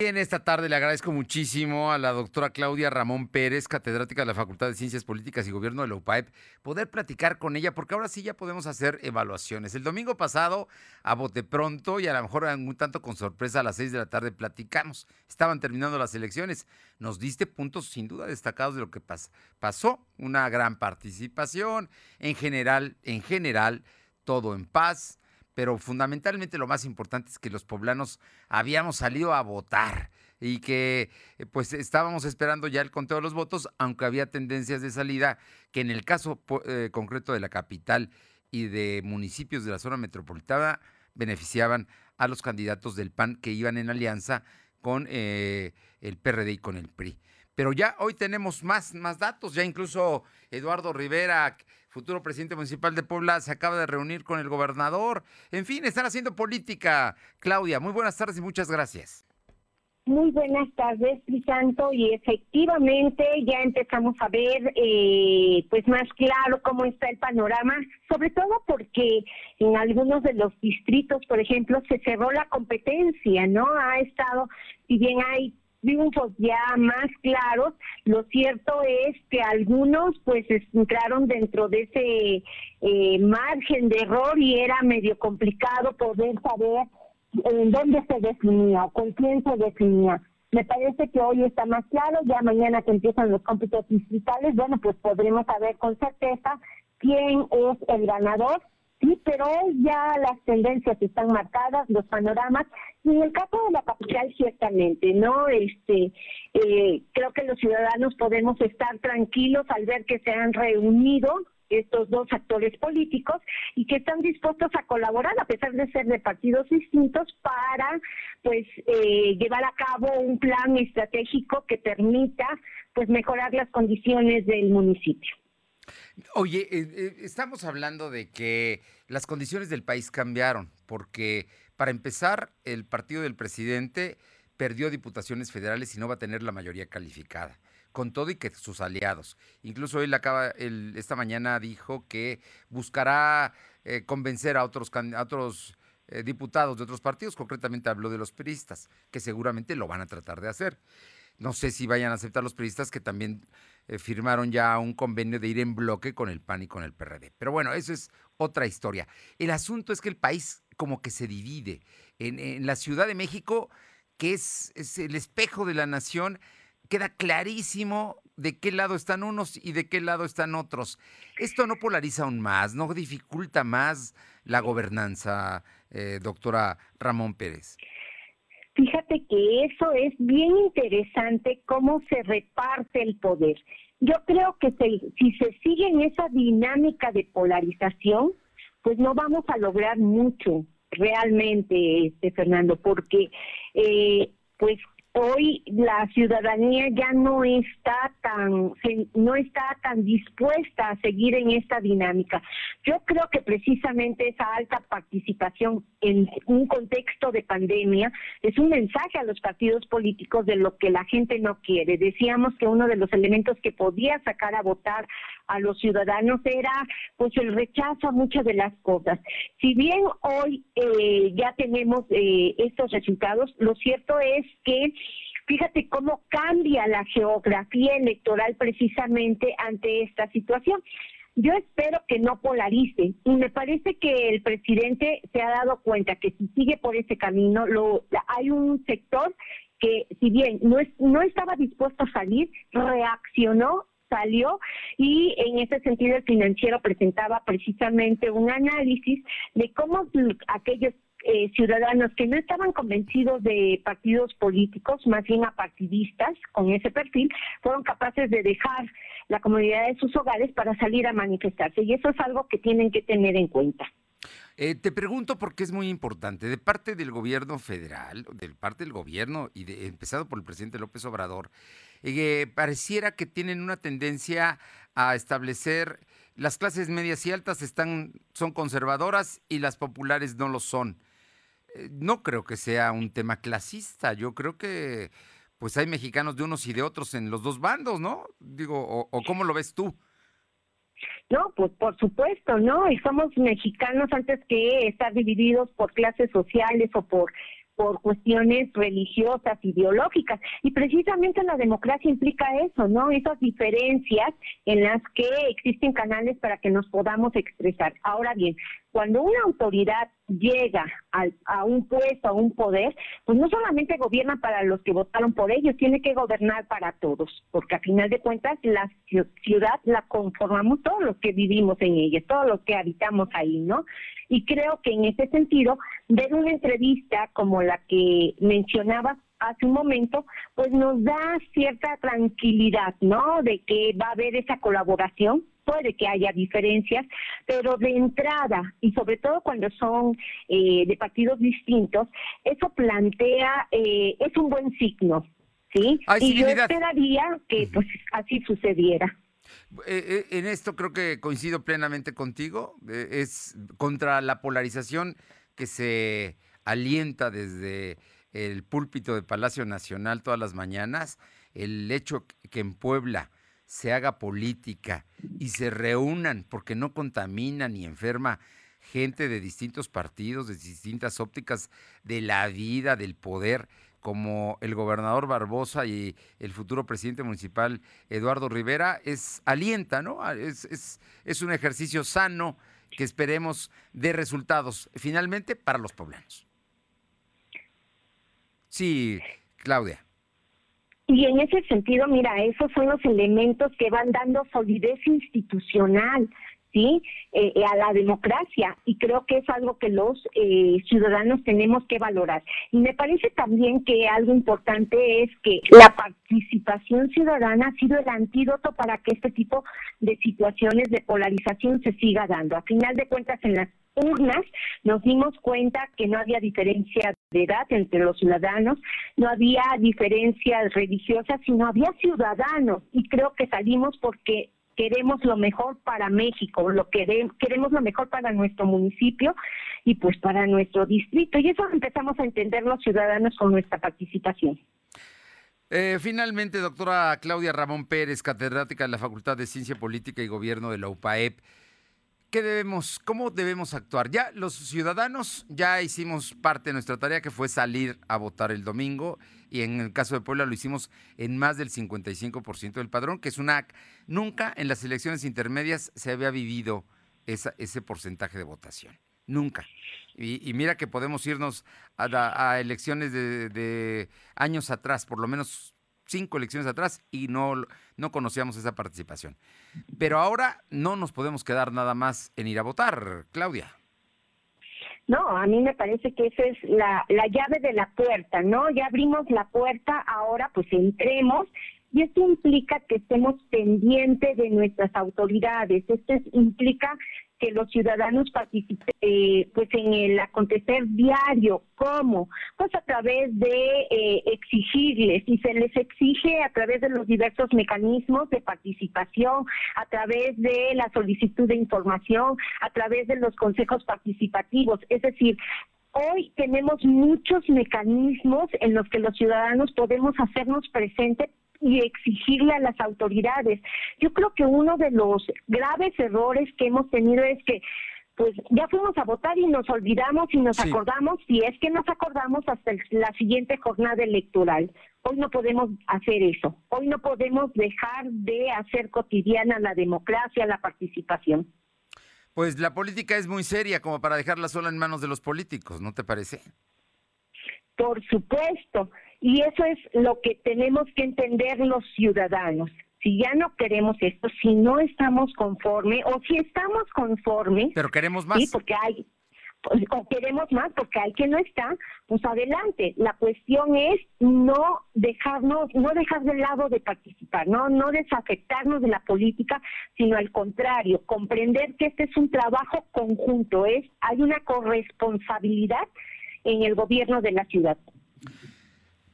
En esta tarde le agradezco muchísimo a la doctora Claudia Ramón Pérez, catedrática de la Facultad de Ciencias Políticas y Gobierno de la UPAEP, poder platicar con ella, porque ahora sí ya podemos hacer evaluaciones. El domingo pasado, a bote pronto y a lo mejor un tanto con sorpresa, a las seis de la tarde platicamos. Estaban terminando las elecciones. Nos diste puntos sin duda destacados de lo que pasó. Una gran participación. En general, en general, todo en paz pero fundamentalmente lo más importante es que los poblanos habíamos salido a votar y que eh, pues estábamos esperando ya el conteo de los votos, aunque había tendencias de salida que en el caso eh, concreto de la capital y de municipios de la zona metropolitana beneficiaban a los candidatos del PAN que iban en alianza con eh, el PRD y con el PRI. Pero ya hoy tenemos más, más datos, ya incluso Eduardo Rivera, futuro presidente municipal de Puebla, se acaba de reunir con el gobernador. En fin, están haciendo política. Claudia, muy buenas tardes y muchas gracias. Muy buenas tardes, Crisanto, y efectivamente ya empezamos a ver eh, pues más claro cómo está el panorama, sobre todo porque en algunos de los distritos, por ejemplo, se cerró la competencia, ¿no? Ha estado, si bien hay triunfos ya más claros. Lo cierto es que algunos pues entraron dentro de ese eh, margen de error y era medio complicado poder saber en dónde se definía o con quién se definía. Me parece que hoy está más claro, ya mañana que empiezan los cómputos distritales, bueno, pues podremos saber con certeza quién es el ganador Sí, pero ya las tendencias están marcadas, los panoramas, y en el caso de la capital ciertamente, ¿no? Este, eh, creo que los ciudadanos podemos estar tranquilos al ver que se han reunido estos dos actores políticos y que están dispuestos a colaborar a pesar de ser de partidos distintos para pues eh, llevar a cabo un plan estratégico que permita pues mejorar las condiciones del municipio. Oye, eh, eh, estamos hablando de que las condiciones del país cambiaron, porque para empezar, el partido del presidente perdió diputaciones federales y no va a tener la mayoría calificada, con todo y que sus aliados. Incluso él acaba, esta mañana dijo que buscará eh, convencer a otros, a otros diputados de otros partidos, concretamente habló de los peristas, que seguramente lo van a tratar de hacer. No sé si vayan a aceptar los periodistas que también eh, firmaron ya un convenio de ir en bloque con el PAN y con el PRD. Pero bueno, eso es otra historia. El asunto es que el país como que se divide. En, la Ciudad de México, que es, es el espejo de la nación, queda clarísimo de qué lado están unos y de qué lado están otros. Esto no polariza aún más, no dificulta más la gobernanza, eh, doctora Ramón Pérez. Fíjate que eso es bien interesante, cómo se reparte el poder. Yo creo que si se sigue en esa dinámica de polarización, pues no vamos a lograr mucho realmente, este Fernando, porque eh, pues hoy la ciudadanía ya no está tan no está tan dispuesta a seguir en esta dinámica. Yo creo que precisamente esa alta participación en un contexto de pandemia es un mensaje a los partidos políticos de lo que la gente no quiere. Decíamos que uno de los elementos que podía sacar a votar a los ciudadanos era pues el rechazo a muchas de las cosas. Si bien hoy eh, ya tenemos eh, estos resultados, lo cierto es que fíjate cómo cambia la geografía electoral precisamente ante esta situación. Yo espero que no polarice y me parece que el presidente se ha dado cuenta que si sigue por ese camino, lo, hay un sector que si bien no, no estaba dispuesto a salir, reaccionó salió y en ese sentido el financiero presentaba precisamente un análisis de cómo aquellos eh, ciudadanos que no estaban convencidos de partidos políticos, más bien apartidistas con ese perfil, fueron capaces de dejar la comunidad de sus hogares para salir a manifestarse. Y eso es algo que tienen que tener en cuenta. Eh, te pregunto porque es muy importante. De parte del gobierno federal, de parte del gobierno, y de, empezado por el presidente López Obrador, eh, pareciera que tienen una tendencia a establecer las clases medias y altas están, son conservadoras y las populares no lo son. Eh, no creo que sea un tema clasista. Yo creo que pues hay mexicanos de unos y de otros en los dos bandos, ¿no? Digo, o, cómo lo ves tú. No, pues por supuesto, ¿no? Y somos mexicanos antes que estar divididos por clases sociales o por por cuestiones religiosas, ideológicas. Y precisamente la democracia implica eso, ¿no? Esas diferencias en las que existen canales para que nos podamos expresar. Ahora bien, cuando una autoridad llega a, un puesto, a un poder, pues no solamente gobierna para los que votaron por ellos, tiene que gobernar para todos, porque a final de cuentas la ciudad la conformamos todos los que vivimos en ella, todos los que habitamos ahí, ¿no? Y creo que en ese sentido, ver una entrevista como la que mencionabas hace un momento, pues nos da cierta tranquilidad, ¿no? De que va a haber esa colaboración puede que haya diferencias, pero de entrada, y sobre todo cuando son eh, de partidos distintos, eso plantea, eh, es un buen signo, ¿sí? y yo esperaría que pues así sucediera. Eh, en esto creo que coincido plenamente contigo, es contra la polarización que se alienta desde el púlpito de Palacio Nacional todas las mañanas, el hecho que en Puebla se haga política y se reúnan porque no contamina ni enferma gente de distintos partidos, de distintas ópticas de la vida, del poder, como el gobernador Barbosa y el futuro presidente municipal Eduardo Rivera, es alienta, ¿no? Ah, es, es, es un ejercicio sano que esperemos de resultados finalmente para los poblanos. Sí, Claudia. Y en ese sentido, mira, esos son los elementos que van dando solidez institucional, ¿sí? Eh, eh, a la democracia y creo que es algo que los eh, ciudadanos tenemos que valorar. Y me parece también que algo importante es que la participación ciudadana ha sido el antídoto para que este tipo de situaciones de polarización se siga dando. A final de cuentas, en las urnas nos dimos cuenta que no había diferencia de edad entre los ciudadanos, no había diferencias religiosas, sino había ciudadanos y creo que salimos porque queremos lo mejor para México, lo que queremos lo mejor para nuestro municipio y pues para nuestro distrito y eso empezamos a entender los ciudadanos con nuestra participación. Eh, finalmente, doctora Claudia Ramón Pérez, catedrática de la Facultad de Ciencia Política y Gobierno de la UPAEP. ¿Qué debemos, cómo debemos actuar? Ya los ciudadanos ya hicimos parte de nuestra tarea que fue salir a votar el domingo y en el caso de Puebla lo hicimos en más del 55% del padrón, que es una nunca en las elecciones intermedias se había vivido ese porcentaje de votación. Nunca. Y, mira que podemos irnos a, elecciones de años atrás, por lo menos cinco elecciones atrás y no, no conocíamos esa participación. Pero ahora no nos podemos quedar nada más en ir a votar, Claudia. No, a mí me parece que esa es la, la llave de la puerta, ¿no? Ya abrimos la puerta, ahora pues entremos y esto implica que estemos pendientes de nuestras autoridades, esto implica que los ciudadanos participen eh, pues en el acontecer diario. ¿Cómo? Pues a través de eh, exigirles, y se les exige a través de los diversos mecanismos de participación, a través de la solicitud de información, a través de los consejos participativos. Es decir, hoy tenemos muchos mecanismos en los que los ciudadanos podemos hacernos presentes y exigirle a las autoridades. Yo creo que uno de los graves errores que hemos tenido es que pues ya fuimos a votar y nos olvidamos y nos acordamos, si es que nos acordamos hasta la siguiente jornada electoral. Hoy no podemos hacer eso. Hoy no podemos dejar de hacer cotidiana la democracia, la participación. Pues la política es muy seria como para dejarla sola en manos de los políticos, ¿no te parece? Por supuesto, y eso es lo que tenemos que entender los ciudadanos. Si ya no queremos esto, si no estamos conformes o si estamos conformes, pero queremos más. Sí, porque hay o queremos más porque hay que no está, pues adelante. La cuestión es no dejarnos, no dejar de lado de participar, no, no desafectarnos de la política, sino al contrario, comprender que este es un trabajo conjunto, es, hay una corresponsabilidad en el gobierno de la ciudad.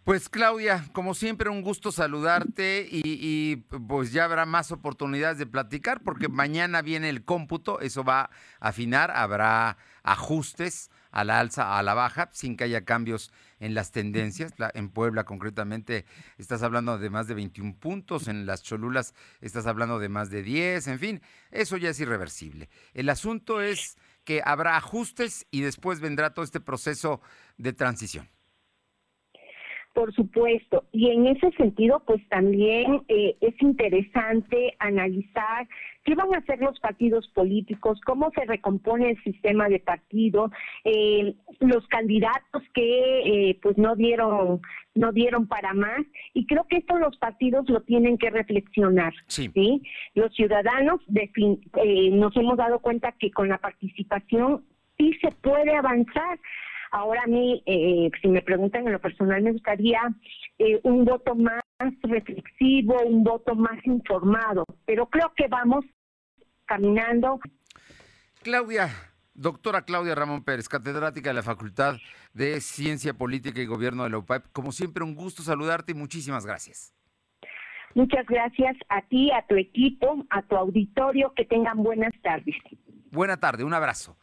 Pues Claudia, como siempre un gusto saludarte y, pues ya habrá más oportunidades de platicar porque mañana viene el cómputo, eso va a afinar, habrá ajustes a la alza, a la baja, sin que haya cambios en las tendencias. en Puebla concretamente estás hablando de más de 21 puntos, en las Cholulas estás hablando de más de 10, en fin, eso ya es irreversible. El asunto es que habrá ajustes y después vendrá todo este proceso de transición. Por supuesto, y en ese sentido, pues también eh, es interesante analizar qué van a hacer los partidos políticos, cómo se recompone el sistema de partido, eh, los candidatos que eh, pues no dieron no dieron para más y creo que esto los partidos lo tienen que reflexionar, sí. Los ciudadanos nos hemos dado cuenta que con la participación sí se puede avanzar. Ahora a mí, eh, si me preguntan en lo personal, me gustaría eh, un voto más reflexivo, un voto más informado, pero creo que vamos caminando. Claudia, doctora Claudia Ramón Pérez, catedrática de la Facultad de Ciencia Política y Gobierno de la UPAEP, como siempre un gusto saludarte y muchísimas gracias. Muchas gracias a ti, a tu equipo, a tu auditorio, que tengan buenas tardes. Buena tarde, un abrazo.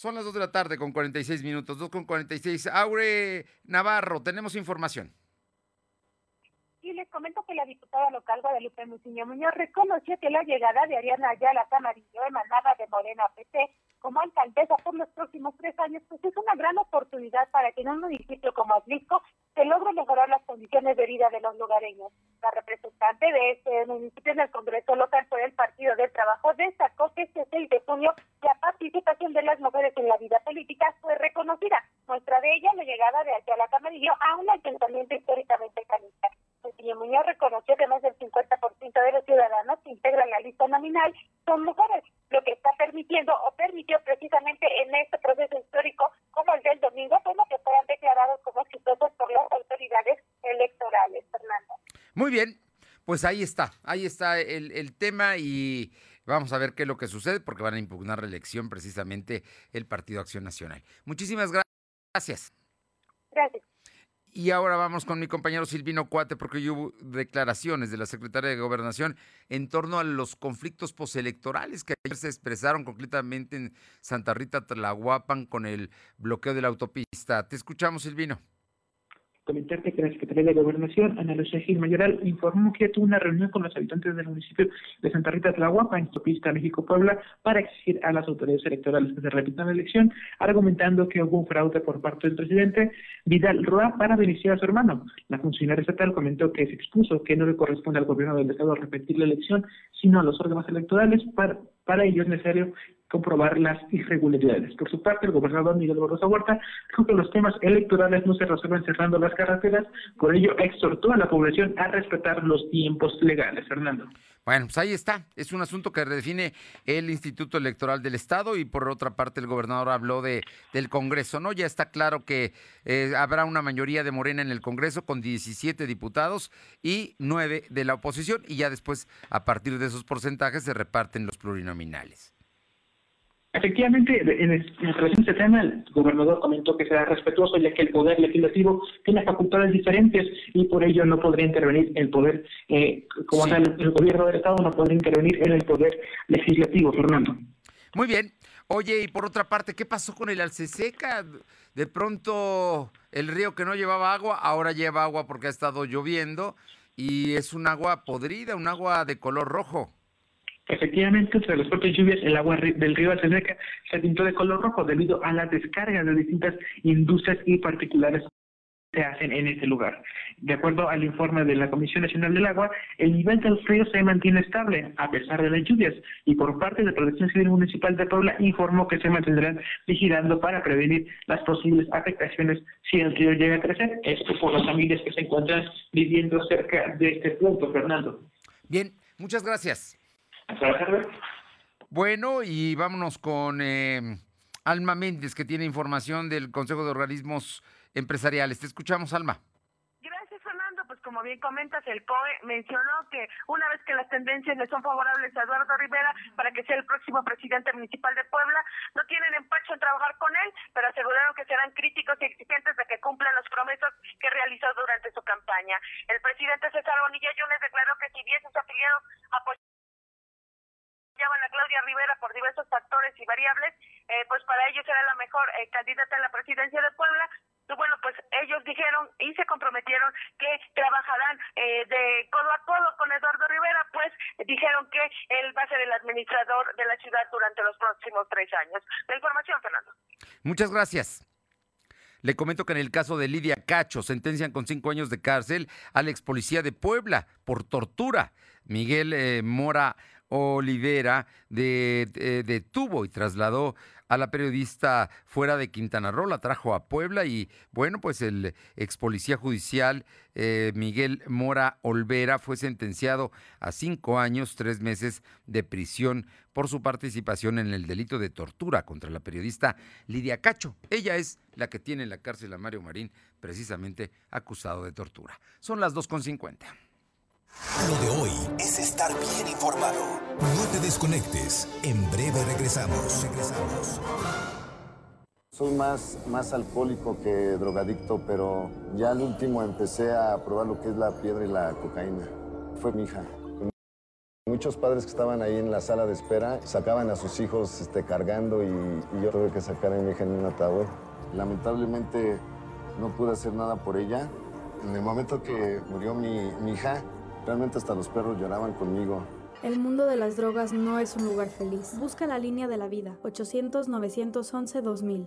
Son las 2 de la tarde con 46 minutos, 2 con 46. Aure Navarro, tenemos información. Y les comento que la diputada local Guadalupe Muciño Muñoz reconoció que la llegada de Ariana Ayala Camarillo, emanada de Morena PT, como alcaldesa por los próximos tres años, pues es una gran oportunidad para que en un municipio como Atlisco se logre mejorar las condiciones de vida de los lugareños. La representante de este municipio en el Congreso local por el Partido del Trabajo destacó que este 6 de junio la participación de las mujeres en la vida política fue reconocida. Muestra de ella la llegada de Ayala Camarillo a un ayuntamiento históricamente. El señor Muñoz reconoció que más del 50% de los ciudadanos que integran la lista nominal son mujeres, lo que está permitiendo o permitió precisamente en este proceso histórico como el del domingo, como que fueran declarados como exitosos por las autoridades electorales, Fernando. Muy bien, pues ahí está, ahí está el, el tema y Vamos a ver qué es lo que sucede porque van a impugnar la elección precisamente el Partido Acción Nacional. Muchísimas gracias. Gracias. Y ahora vamos con mi compañero Silvino Cuate porque hubo declaraciones de la secretaria de Gobernación en torno a los conflictos postelectorales que ayer se expresaron concretamente en Santa Rita Tlahuapan con el bloqueo de la autopista. Te escuchamos, Silvino comentarte que la Secretaría de Gobernación, Ana Lucía Gil Mayoral, informó que tuvo una reunión con los habitantes del municipio de Santa Rita Tlahuapa, en Topista, México-Puebla, para exigir a las autoridades electorales que se repitan la elección, argumentando que hubo un fraude por parte del presidente Vidal Roa para beneficiar a su hermano. La funcionaria estatal comentó que se expuso que no le corresponde al gobierno del Estado repetir la elección, sino a los órganos electorales para para ello es necesario comprobar las irregularidades. Por su parte, el gobernador Miguel Barroso Huerta dijo que los temas electorales no se resuelven cerrando las carreteras, por ello exhortó a la población a respetar los tiempos legales. Fernando. Bueno, pues ahí está. Es un asunto que redefine el Instituto Electoral del Estado y por otra parte el gobernador habló de del Congreso, ¿no? Ya está claro que eh, habrá una mayoría de Morena en el Congreso con 17 diputados y 9 de la oposición y ya después a partir de esos porcentajes se reparten los plurinominales. Efectivamente, en, relación a este tema, el gobernador comentó que será respetuoso ya que el poder legislativo tiene facultades diferentes y por ello no podría intervenir el poder, eh, como tal, el gobierno del Estado no podría intervenir en el poder legislativo, Fernando. Muy bien. Oye, y por otra parte, ¿qué pasó con el Alceseca? De pronto el río que no llevaba agua, ahora lleva agua porque ha estado lloviendo y es un agua podrida, un agua de color rojo. Efectivamente, tras las fuertes lluvias, el agua del río Alceneca se pintó de color rojo debido a las descargas de distintas industrias y particulares se hacen en este lugar. De acuerdo al informe de la Comisión Nacional del Agua, el nivel del río se mantiene estable a pesar de las lluvias y por parte de Protección Civil Municipal de Puebla informó que se mantendrán vigilando para prevenir las posibles afectaciones si el río llega a crecer. Esto por las familias que se encuentran viviendo cerca de este punto, Fernando. Bien, muchas gracias. Bueno, y vámonos con eh, Alma Méndez, que tiene información del Consejo de Organismos Empresariales. Te escuchamos, Alma como bien comentas, el COE mencionó que una vez que las tendencias le son favorables a Eduardo Rivera para que sea el próximo presidente municipal de Puebla, no tienen empacho en trabajar con él, pero aseguraron que serán críticos y exigentes de que cumplan las promesas que realizó durante su campaña. El presidente César Bonilla Yunes declaró que si bien sus afiliados a Claudia Rivera por diversos factores y variables, eh, pues para ellos era la mejor eh, candidata a la presidencia de Puebla, bueno, pues ellos dijeron y se comprometieron que trabajarán eh, de codo a codo con Eduardo Rivera, pues dijeron que él va a ser el administrador de la ciudad durante los próximos tres años. La información, Fernando. Muchas gracias. Le comento que en el caso de Lidia Cacho sentencian con cinco años de cárcel al ex policía de Puebla por tortura. Miguel eh, Mora Olivera detuvo y trasladó a la periodista fuera de Quintana Roo, la trajo a Puebla y bueno, pues el ex policía judicial eh, Miguel Mora Olvera fue sentenciado a cinco años, tres meses de prisión por su participación en el delito de tortura contra la periodista Lidia Cacho. Ella es la que tiene en la cárcel a Mario Marín, precisamente acusado de tortura. Son las 2.50. Lo de hoy es estar bien informado. No te desconectes. En breve regresamos. Regresamos. Soy más, más alcohólico que drogadicto, pero ya al último empecé a probar lo que es la piedra y la cocaína. Fue mi hija. Muchos padres que estaban ahí en la sala de espera sacaban a sus hijos este, cargando y, yo tuve que sacar a mi hija en un ataúd. Lamentablemente no pude hacer nada por ella. En el momento que murió mi, mi hija, Realmente hasta los perros lloraban conmigo. El mundo de las drogas no es un lugar feliz. Busca la línea de la vida. 800-911-2000.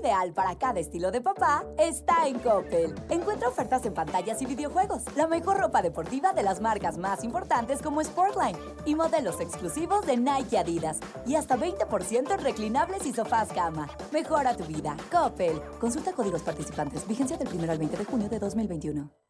Ideal para cada estilo de papá está en Coppel. Encuentra ofertas en pantallas y videojuegos, la mejor ropa deportiva de las marcas más importantes como Sportline y modelos exclusivos de Nike y Adidas. Y hasta 20% en reclinables y sofás cama. Mejora tu vida. Coppel. Consulta códigos participantes. Vigencia del 1 al 20 de junio de 2021.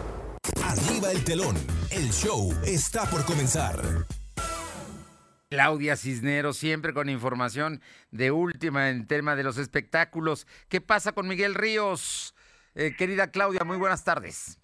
Arriba el telón. El show está por comenzar. Claudia Cisneros, siempre con información de última en tema de los espectáculos. ¿Qué pasa con Miguel Ríos? Eh, querida Claudia, muy buenas tardes.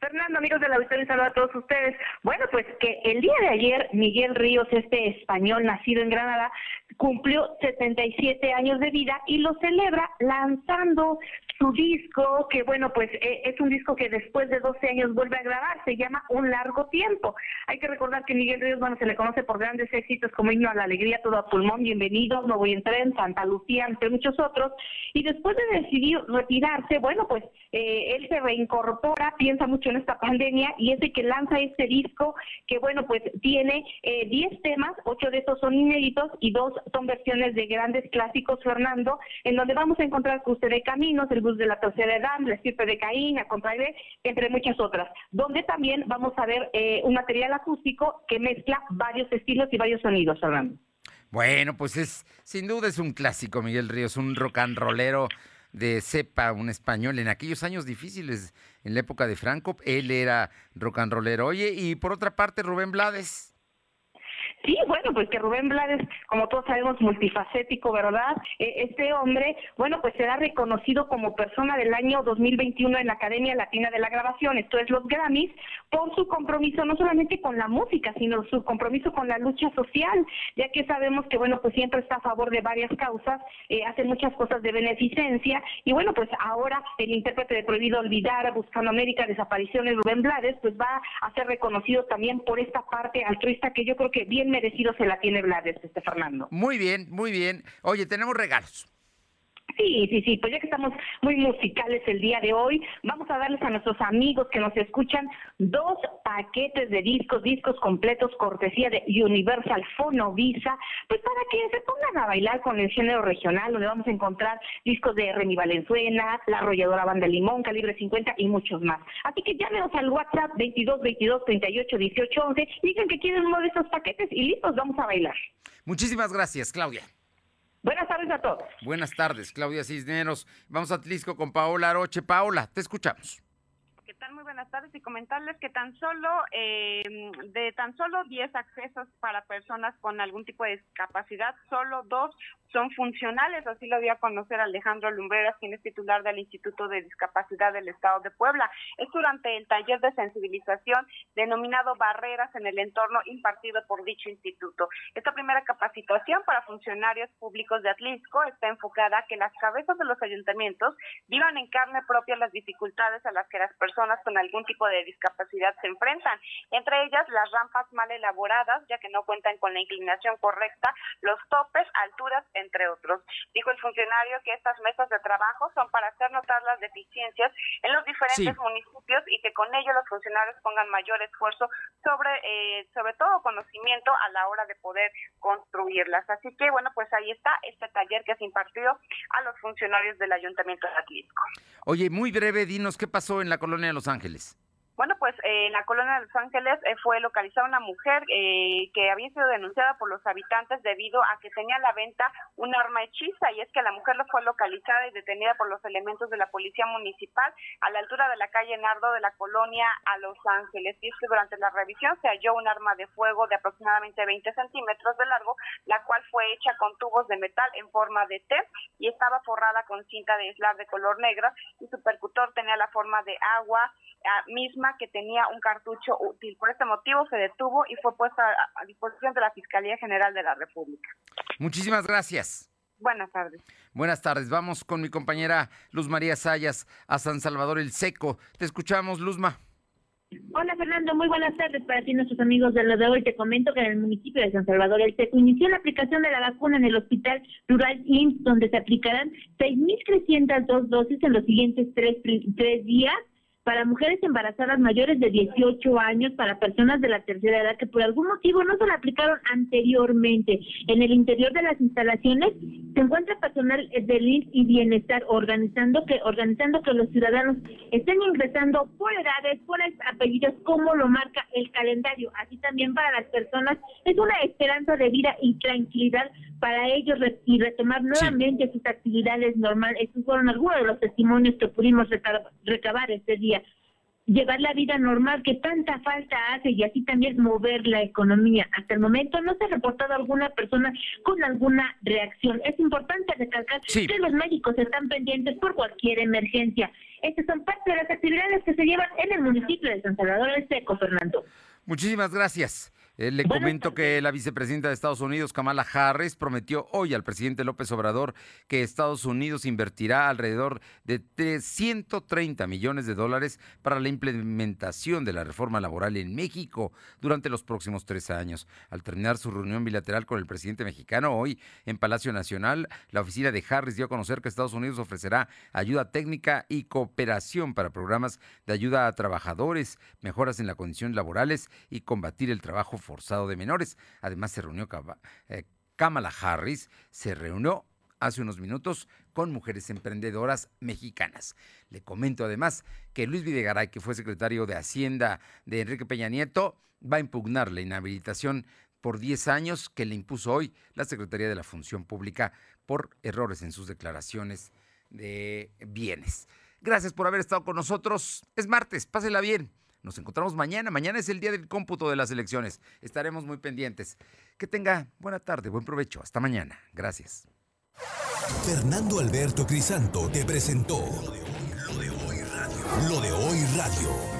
Fernando, amigos de la Victoria, un saludo a todos ustedes. Bueno, pues que el día de ayer Miguel Ríos, este español nacido en Granada, cumplió 77 años de vida y lo celebra lanzando su disco, que bueno, pues eh, es un disco que después de 12 años vuelve a grabar, se llama Un Largo Tiempo. Hay que recordar que Miguel Ríos, bueno, se le conoce por grandes éxitos como Himno a la Alegría, Todo a Pulmón, Bienvenido, No Voy en Tren, Santa Lucía, entre muchos otros, y después de decidir retirarse, bueno, pues eh, él se reincorpora, piensa mucho en esta pandemia y es de que lanza este disco que, bueno, pues tiene 10 eh, temas, 8 de estos son inéditos y dos son versiones de grandes clásicos, Fernando, en donde vamos a encontrar Cruce de Caminos, El De la Tercera Edad, La Estirpe de Caín, A Contraire, entre muchas otras, donde también vamos a ver eh, un material acústico que mezcla varios estilos y varios sonidos, Fernando. Bueno, pues es, sin duda es un clásico, Miguel Ríos, un rock and rollero de cepa, un español, en aquellos años difíciles, en la época de Franco, él era rock and rollero. Oye, y por otra parte, Rubén Blades. Sí, bueno, pues que Rubén Blades, como todos sabemos, multifacético, ¿verdad? E, este hombre, bueno, pues será reconocido como persona del año 2021 en la Academia Latina de la Grabación, esto es los Grammys, por su compromiso no solamente con la música, sino su compromiso con la lucha social, ya que sabemos que, bueno, pues siempre está a favor de varias causas, eh, hace muchas cosas de beneficencia, y bueno, pues ahora el intérprete de Prohibido Olvidar, Buscando América, Desapariciones, Rubén Blades, pues va a ser reconocido también por esta parte altruista que yo creo que bien merecido se la tiene Blades, este Fernando. Muy bien, muy bien. Oye, tenemos regalos. Sí, sí, sí, pues ya que estamos muy musicales el día de hoy, vamos a darles a nuestros amigos que nos escuchan dos paquetes de discos, discos completos, cortesía de Universal Fonovisa, pues para que se pongan a bailar con el género regional, donde vamos a encontrar discos de Remy Valenzuela, La Arrolladora Banda Limón, Calibre 50 y muchos más. Así que llámenos al WhatsApp 22 22 38 18 11, digan que quieren uno de estos paquetes y listos, vamos a bailar. Muchísimas gracias, Claudia. Buenas tardes a todos. Buenas tardes, Claudia Cisneros. Vamos a Tlisco con Paola Aroche. Paola, te escuchamos. ¿Qué tal? Muy buenas tardes y comentarles que tan solo eh, de tan solo 10 accesos para personas con algún tipo de discapacidad, solo dos son funcionales, así lo dio a conocer Alejandro Lumbreras, quien es titular del Instituto de Discapacidad del Estado de Puebla. Es durante el taller de sensibilización denominado Barreras en el entorno impartido por dicho instituto. Esta primera capacitación para funcionarios públicos de Atlisco está enfocada a que las cabezas de los ayuntamientos vivan en carne propia las dificultades a las que las personas con algún tipo de discapacidad se enfrentan, entre ellas las rampas mal elaboradas, ya que no cuentan con la inclinación correcta, los topes, alturas, entre otros. Dijo el funcionario que estas mesas de trabajo son para hacer notar las deficiencias en los diferentes municipios y que con ello los funcionarios pongan mayor esfuerzo sobre, eh, sobre todo conocimiento a la hora de poder construirlas. Así que, bueno, pues ahí está este taller que se impartió a los funcionarios del Ayuntamiento de Atlisco. Oye, muy breve, dinos qué pasó en la colonia de Los Ángeles. Bueno, pues eh, en la colonia de Los Ángeles eh, fue localizada una mujer eh, que había sido denunciada por los habitantes debido a que tenía la venta un arma hechiza y es que la mujer lo fue localizada y detenida por los elementos de la policía municipal a la altura de la calle Nardo de la colonia a Los Ángeles. Y es que durante la revisión se halló un arma de fuego de aproximadamente 20 centímetros de largo, la cual fue hecha con tubos de metal en forma de T y estaba forrada con cinta de aislar de color negro y su percutor tenía la forma de agua ah, que tenía un cartucho útil. Por este motivo se detuvo y fue puesta a, disposición de la Fiscalía General de la República. Muchísimas gracias. Buenas tardes. Buenas tardes. Vamos con mi compañera Luz María Sayas a San Salvador el Seco. Te escuchamos, Luzma. Hola Fernando, muy buenas tardes para ti nuestros amigos de lo de hoy. Te comento que en el municipio de San Salvador el Seco inició la aplicación de la vacuna en el Hospital Rural IMSS, donde se aplicarán 6.302 dosis en los siguientes tres, tres días para mujeres embarazadas mayores de 18 años, para personas de la tercera edad que por algún motivo no se la aplicaron anteriormente. En el interior de las instalaciones se encuentra personal del INS y Bienestar organizando que organizando que los ciudadanos estén ingresando por edades, por apellidos, como lo marca el calendario. Así también para las personas es una esperanza de vida y tranquilidad para ellos y retomar nuevamente sus actividades normales. Estos fueron algunos de los testimonios que pudimos recabar este día. Llevar la vida normal que tanta falta hace y así también mover la economía. Hasta el momento no se ha reportado alguna persona con alguna reacción. Es importante recalcar que los médicos están pendientes por cualquier emergencia. Estas son parte de las actividades que se llevan en el municipio de San Salvador del Seco, Fernando. Muchísimas gracias. Eh, le comento que la vicepresidenta de Estados Unidos, Kamala Harris, prometió hoy al presidente López Obrador que Estados Unidos invertirá alrededor de 330 millones de dólares para la implementación de la reforma laboral en México durante los próximos tres años. Al terminar su reunión bilateral con el presidente mexicano hoy en Palacio Nacional, la oficina de Harris dio a conocer que Estados Unidos ofrecerá ayuda técnica y cooperación para programas de ayuda a trabajadores, mejoras en las condiciones laborales y combatir el trabajo forzado de menores. Además, se reunió eh, Kamala Harris, se reunió hace unos minutos con mujeres emprendedoras mexicanas. Le comento además que Luis Videgaray, que fue secretario de Hacienda de Enrique Peña Nieto, va a impugnar la inhabilitación por 10 años que le impuso hoy la Secretaría de la Función Pública por errores en sus declaraciones de bienes. Gracias por haber estado con nosotros. Es martes, pásela bien. Nos encontramos mañana. Mañana es el día del cómputo de las elecciones. Estaremos muy pendientes. Que tenga buena tarde, buen provecho. Hasta mañana. Gracias. Fernando Alberto Crisanto te presentó Lo de hoy radio. Lo de hoy radio.